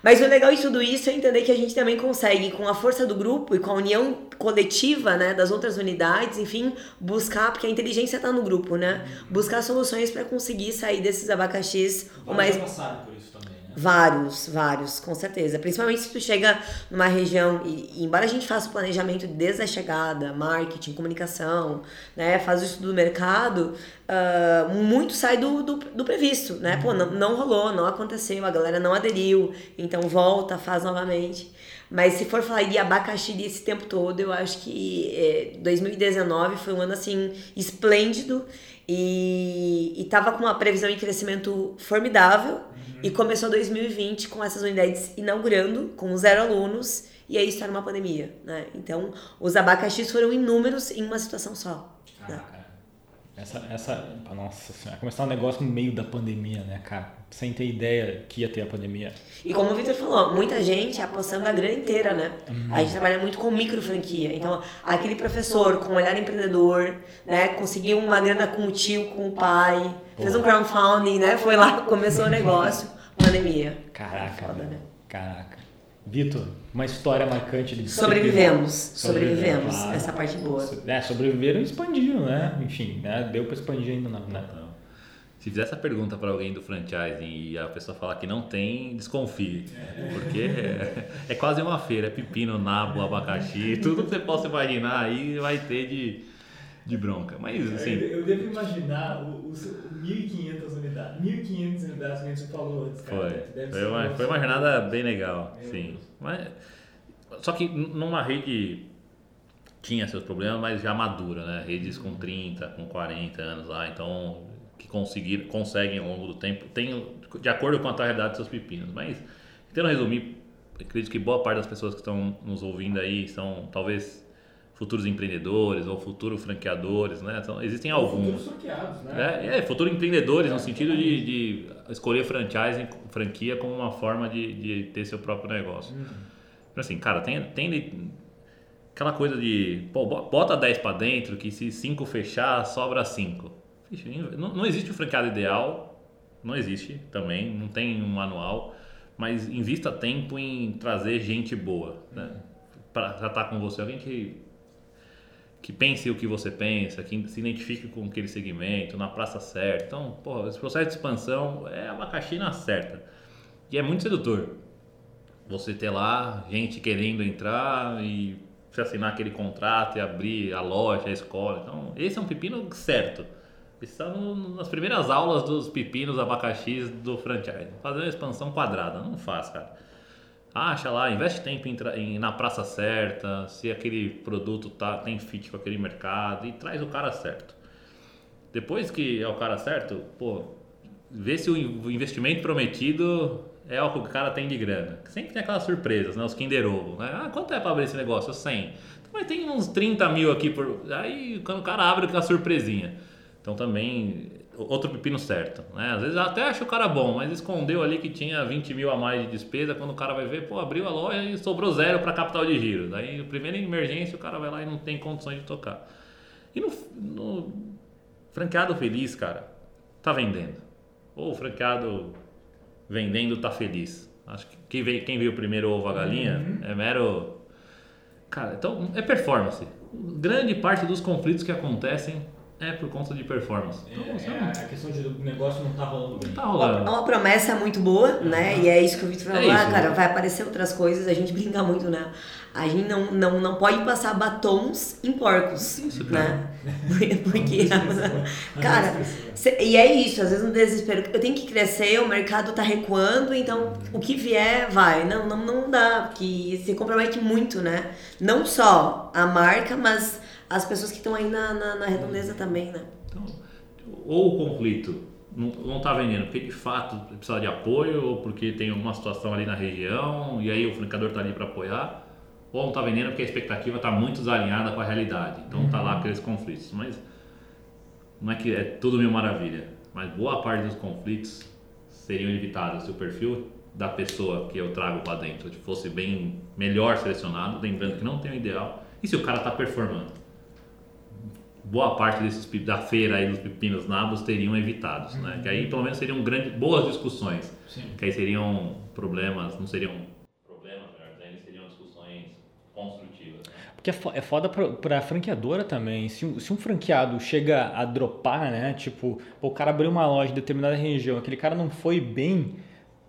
Mas o legal de tudo isso é entender que a gente também consegue, com a força do grupo e com a união coletiva, né, das outras unidades, enfim, buscar, porque a inteligência está no grupo, né? Buscar soluções para conseguir sair desses abacaxis o mais. Passaram por isso também. Vários, vários, com certeza. Principalmente se tu chega numa região, e, e, embora a gente faça o planejamento desde a chegada, marketing, comunicação, né, faz o estudo do mercado, uh, muito sai do, do, do, previsto, né? Pô, não, não rolou, não aconteceu, a galera não aderiu, então volta, faz novamente. Mas se for falar de abacaxi desse tempo todo, eu acho que eh, 2019 foi um ano assim esplêndido e, e tava com uma previsão de crescimento formidável. E começou 2020 com essas unidades inaugurando, com zero alunos, e aí está numa pandemia, né? Então, os abacaxis foram inúmeros em uma situação só. Né? Essa, essa, nossa senhora, começar um negócio no meio da pandemia, né, cara? Sem ter ideia que ia ter a pandemia. E como o Victor falou, muita gente apostando a grana inteira, né? Uhum. A gente trabalha muito com micro franquia. Então, aquele professor com olhar empreendedor, né? Conseguiu uma grana com o tio, com o pai, fez um crowdfunding, né? Foi lá, começou o negócio, pandemia. Caraca, Foda, né? Caraca. Vitor, uma história marcante de Sobrevivemos, sobrevivemos, claro. essa parte boa. É, sobreviveram e expandiram, né? Enfim, né? deu para expandir ainda não, né? Se fizer essa pergunta para alguém do franchising e a pessoa falar que não tem, desconfie. Porque é, é quase uma feira, é pepino, nabo, abacaxi, tudo que você possa imaginar aí vai ter de de bronca. Mas assim. Eu, eu devo imaginar o, o, 1.500 unidades. 1.500 unidades que a gente falou antes, cara. Foi. Foi uma, foi uma jornada bem legal, é. sim. Mas, só que numa rede tinha seus problemas, mas já madura, né? Redes com 30, com 40 anos lá, então que conseguir, conseguem ao longo do tempo, tem, de acordo com a realidade dos seus pepinos. Mas, tentando resumir, acredito que boa parte das pessoas que estão nos ouvindo aí são talvez futuros empreendedores ou futuros franqueadores, né? Então, existem alguns. Futuros franqueados, né? É, é futuros empreendedores é, no sentido de, de, escolher franchise, franquia como uma forma de, de ter seu próprio negócio. Uhum. Assim, cara, tem, tem aquela coisa de, pô, bota 10 para dentro que se 5 fechar, sobra 5. Não, não existe o franqueado ideal, não existe também, não tem um manual, mas invista tempo em trazer gente boa, né? Para estar com você, alguém que que pense o que você pensa, que se identifique com aquele segmento, na praça certa. Então, porra, esse processo de expansão é abacaxi na certa. E é muito sedutor. Você ter lá gente querendo entrar e você assinar aquele contrato e abrir a loja, a escola. Então, esse é um pepino certo. Está nas primeiras aulas dos pepinos abacaxis do franchise. Fazer uma expansão quadrada. Não faz, cara acha lá, investe tempo em, em, na praça certa, se aquele produto tá, tem fit com aquele mercado e traz o cara certo. Depois que é o cara certo, pô, vê se o investimento prometido é o que o cara tem de grana. Sempre tem aquelas surpresas, né? Os Kinder Ovo. Né? Ah, quanto é para abrir esse negócio? 100. Então, mas tem uns 30 mil aqui. Por... Aí quando o cara abre, aquela surpresinha. Então também outro pepino certo. Né? Às vezes até acha o cara bom, mas escondeu ali que tinha 20 mil a mais de despesa. Quando o cara vai ver, pô, abriu a loja e sobrou zero para capital de giro. Daí, primeira emergência, o cara vai lá e não tem condições de tocar. E no, no franqueado feliz, cara, tá vendendo. Ou o franqueado vendendo tá feliz. Acho que quem veio, quem veio primeiro ovo a galinha uhum. é mero. Cara, então é performance. Grande parte dos conflitos que acontecem é por conta de performance. Então, é, é, a questão de o negócio não tá rolando bem. Tá rolando. É uma promessa muito boa, né? E é isso que o Vitor falou. É ah, cara, vai aparecer outras coisas, a gente brinca muito, né? A gente não, não, não pode passar batons em porcos, isso, né? Porque, cara, e é isso, às vezes no desespero, eu tenho que crescer, o mercado tá recuando, então o que vier, vai. Não, não, não dá, porque se compromete muito, né? Não só a marca, mas as pessoas que estão aí na, na, na, redondeza também, né? Então, ou o conflito não está vendendo porque de fato precisa de apoio ou porque tem alguma situação ali na região e aí o franqueador está ali para apoiar ou não está vendendo porque a expectativa está muito desalinhada com a realidade então está lá uhum. aqueles conflitos mas não é que é tudo mil maravilha mas boa parte dos conflitos seriam evitados se o perfil da pessoa que eu trago para dentro fosse bem melhor selecionado lembrando que não tem o ideal e se o cara está performando boa parte desses da feira aí dos pepinos nabos teriam evitados, né? Que aí pelo menos seriam grandes, boas discussões. Sim. Que aí seriam problemas, não seriam problemas, melhor dizendo, seriam discussões construtivas. Né? Porque é, é foda para a franqueadora também. Se um, se um franqueado chega a dropar, né? Tipo, o cara abriu uma loja em determinada região, aquele cara não foi bem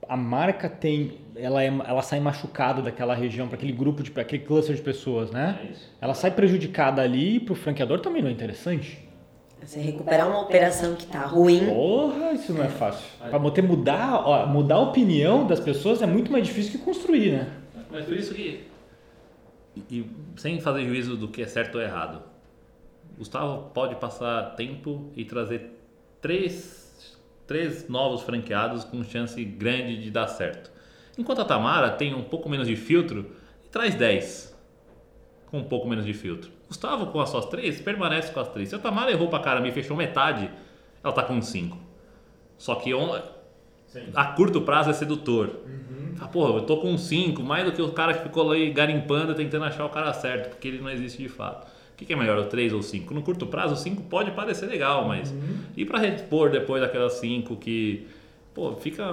a marca tem ela, é, ela sai machucada daquela região para aquele grupo de aquele cluster de pessoas né? É ela sai prejudicada ali para o franqueador também não é interessante? Você recuperar uma operação que está ruim. Porra isso não é fácil. Para você mudar ó, mudar a opinião das pessoas é muito mais difícil que construir né? Mas por isso que e, e sem fazer juízo do que é certo ou errado Gustavo pode passar tempo e trazer três três novos franqueados com chance grande de dar certo. Enquanto a Tamara tem um pouco menos de filtro e traz 10 com um pouco menos de filtro. Gustavo com as suas três permanece com as três. Se a Tamara errou pra caramba e fechou metade, ela tá com 5. Só que on... a curto prazo é sedutor. Uhum. Ah, porra, eu tô com 5, mais do que o cara que ficou aí garimpando tentando achar o cara certo, porque ele não existe de fato. O que, que é melhor, o 3 ou o 5? No curto prazo, o 5 pode parecer legal, mas uhum. e para repor depois daquelas 5 que, pô, fica.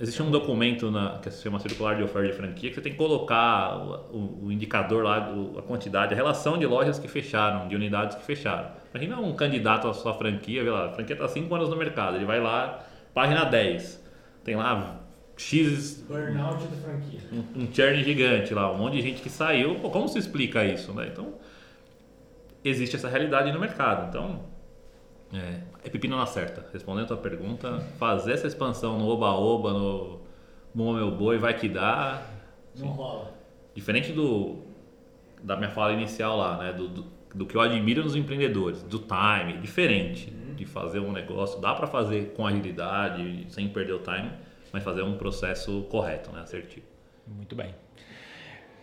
Existe um documento na, que se chama Circular de Oferta de Franquia que você tem que colocar o, o indicador lá, a quantidade, a relação de lojas que fecharam, de unidades que fecharam. Imagina um candidato à sua franquia, vê lá, a franquia está 5 anos no mercado, ele vai lá, página 10, tem lá X. Burnout da franquia. Um, um churn gigante lá, um monte de gente que saiu. Pô, como se explica isso, né? Então existe essa realidade no mercado. Então, é, é pepino na certa. Respondendo a tua pergunta, fazer essa expansão no oba-oba, no Moa Meu Boi, vai que dá. Não rola. Diferente do da minha fala inicial lá, né? Do, do, do que eu admiro nos empreendedores, do time, diferente uhum. de fazer um negócio. Dá para fazer com agilidade, sem perder o time, mas fazer um processo correto, né? Assertivo. Muito bem.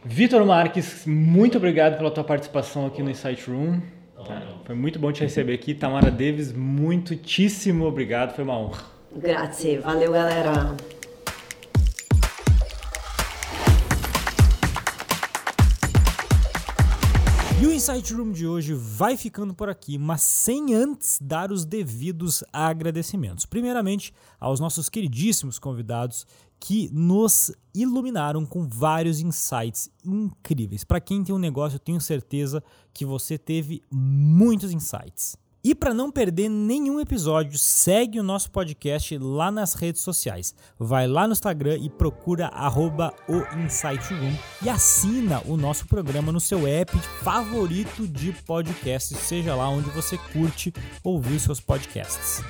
Vitor Marques, muito obrigado pela tua participação aqui no Insight Room. Tá? Foi muito bom te receber aqui. Tamara Davis, muitíssimo obrigado, foi uma honra. Grazie, valeu galera. E o Insight Room de hoje vai ficando por aqui, mas sem antes dar os devidos agradecimentos. Primeiramente, aos nossos queridíssimos convidados que nos iluminaram com vários insights incríveis. Para quem tem um negócio, eu tenho certeza que você teve muitos insights. E para não perder nenhum episódio, segue o nosso podcast lá nas redes sociais. Vai lá no Instagram e procura arroba o Insight e assina o nosso programa no seu app favorito de podcast, seja lá onde você curte ouvir seus podcasts.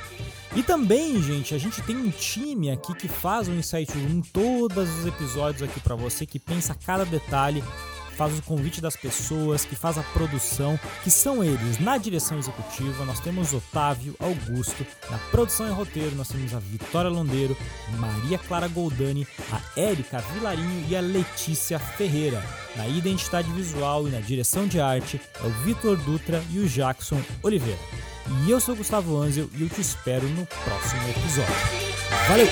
E também, gente, a gente tem um time aqui que faz o Insight Room, todos os episódios aqui para você, que pensa cada detalhe, faz o convite das pessoas, que faz a produção, que são eles na direção executiva. Nós temos Otávio Augusto, na produção e roteiro nós temos a Vitória Londeiro, Maria Clara Goldani, a Érica Vilarinho e a Letícia Ferreira. Na identidade visual e na direção de arte é o Vitor Dutra e o Jackson Oliveira. E eu sou Gustavo Anzel e eu te espero no próximo episódio. Valeu!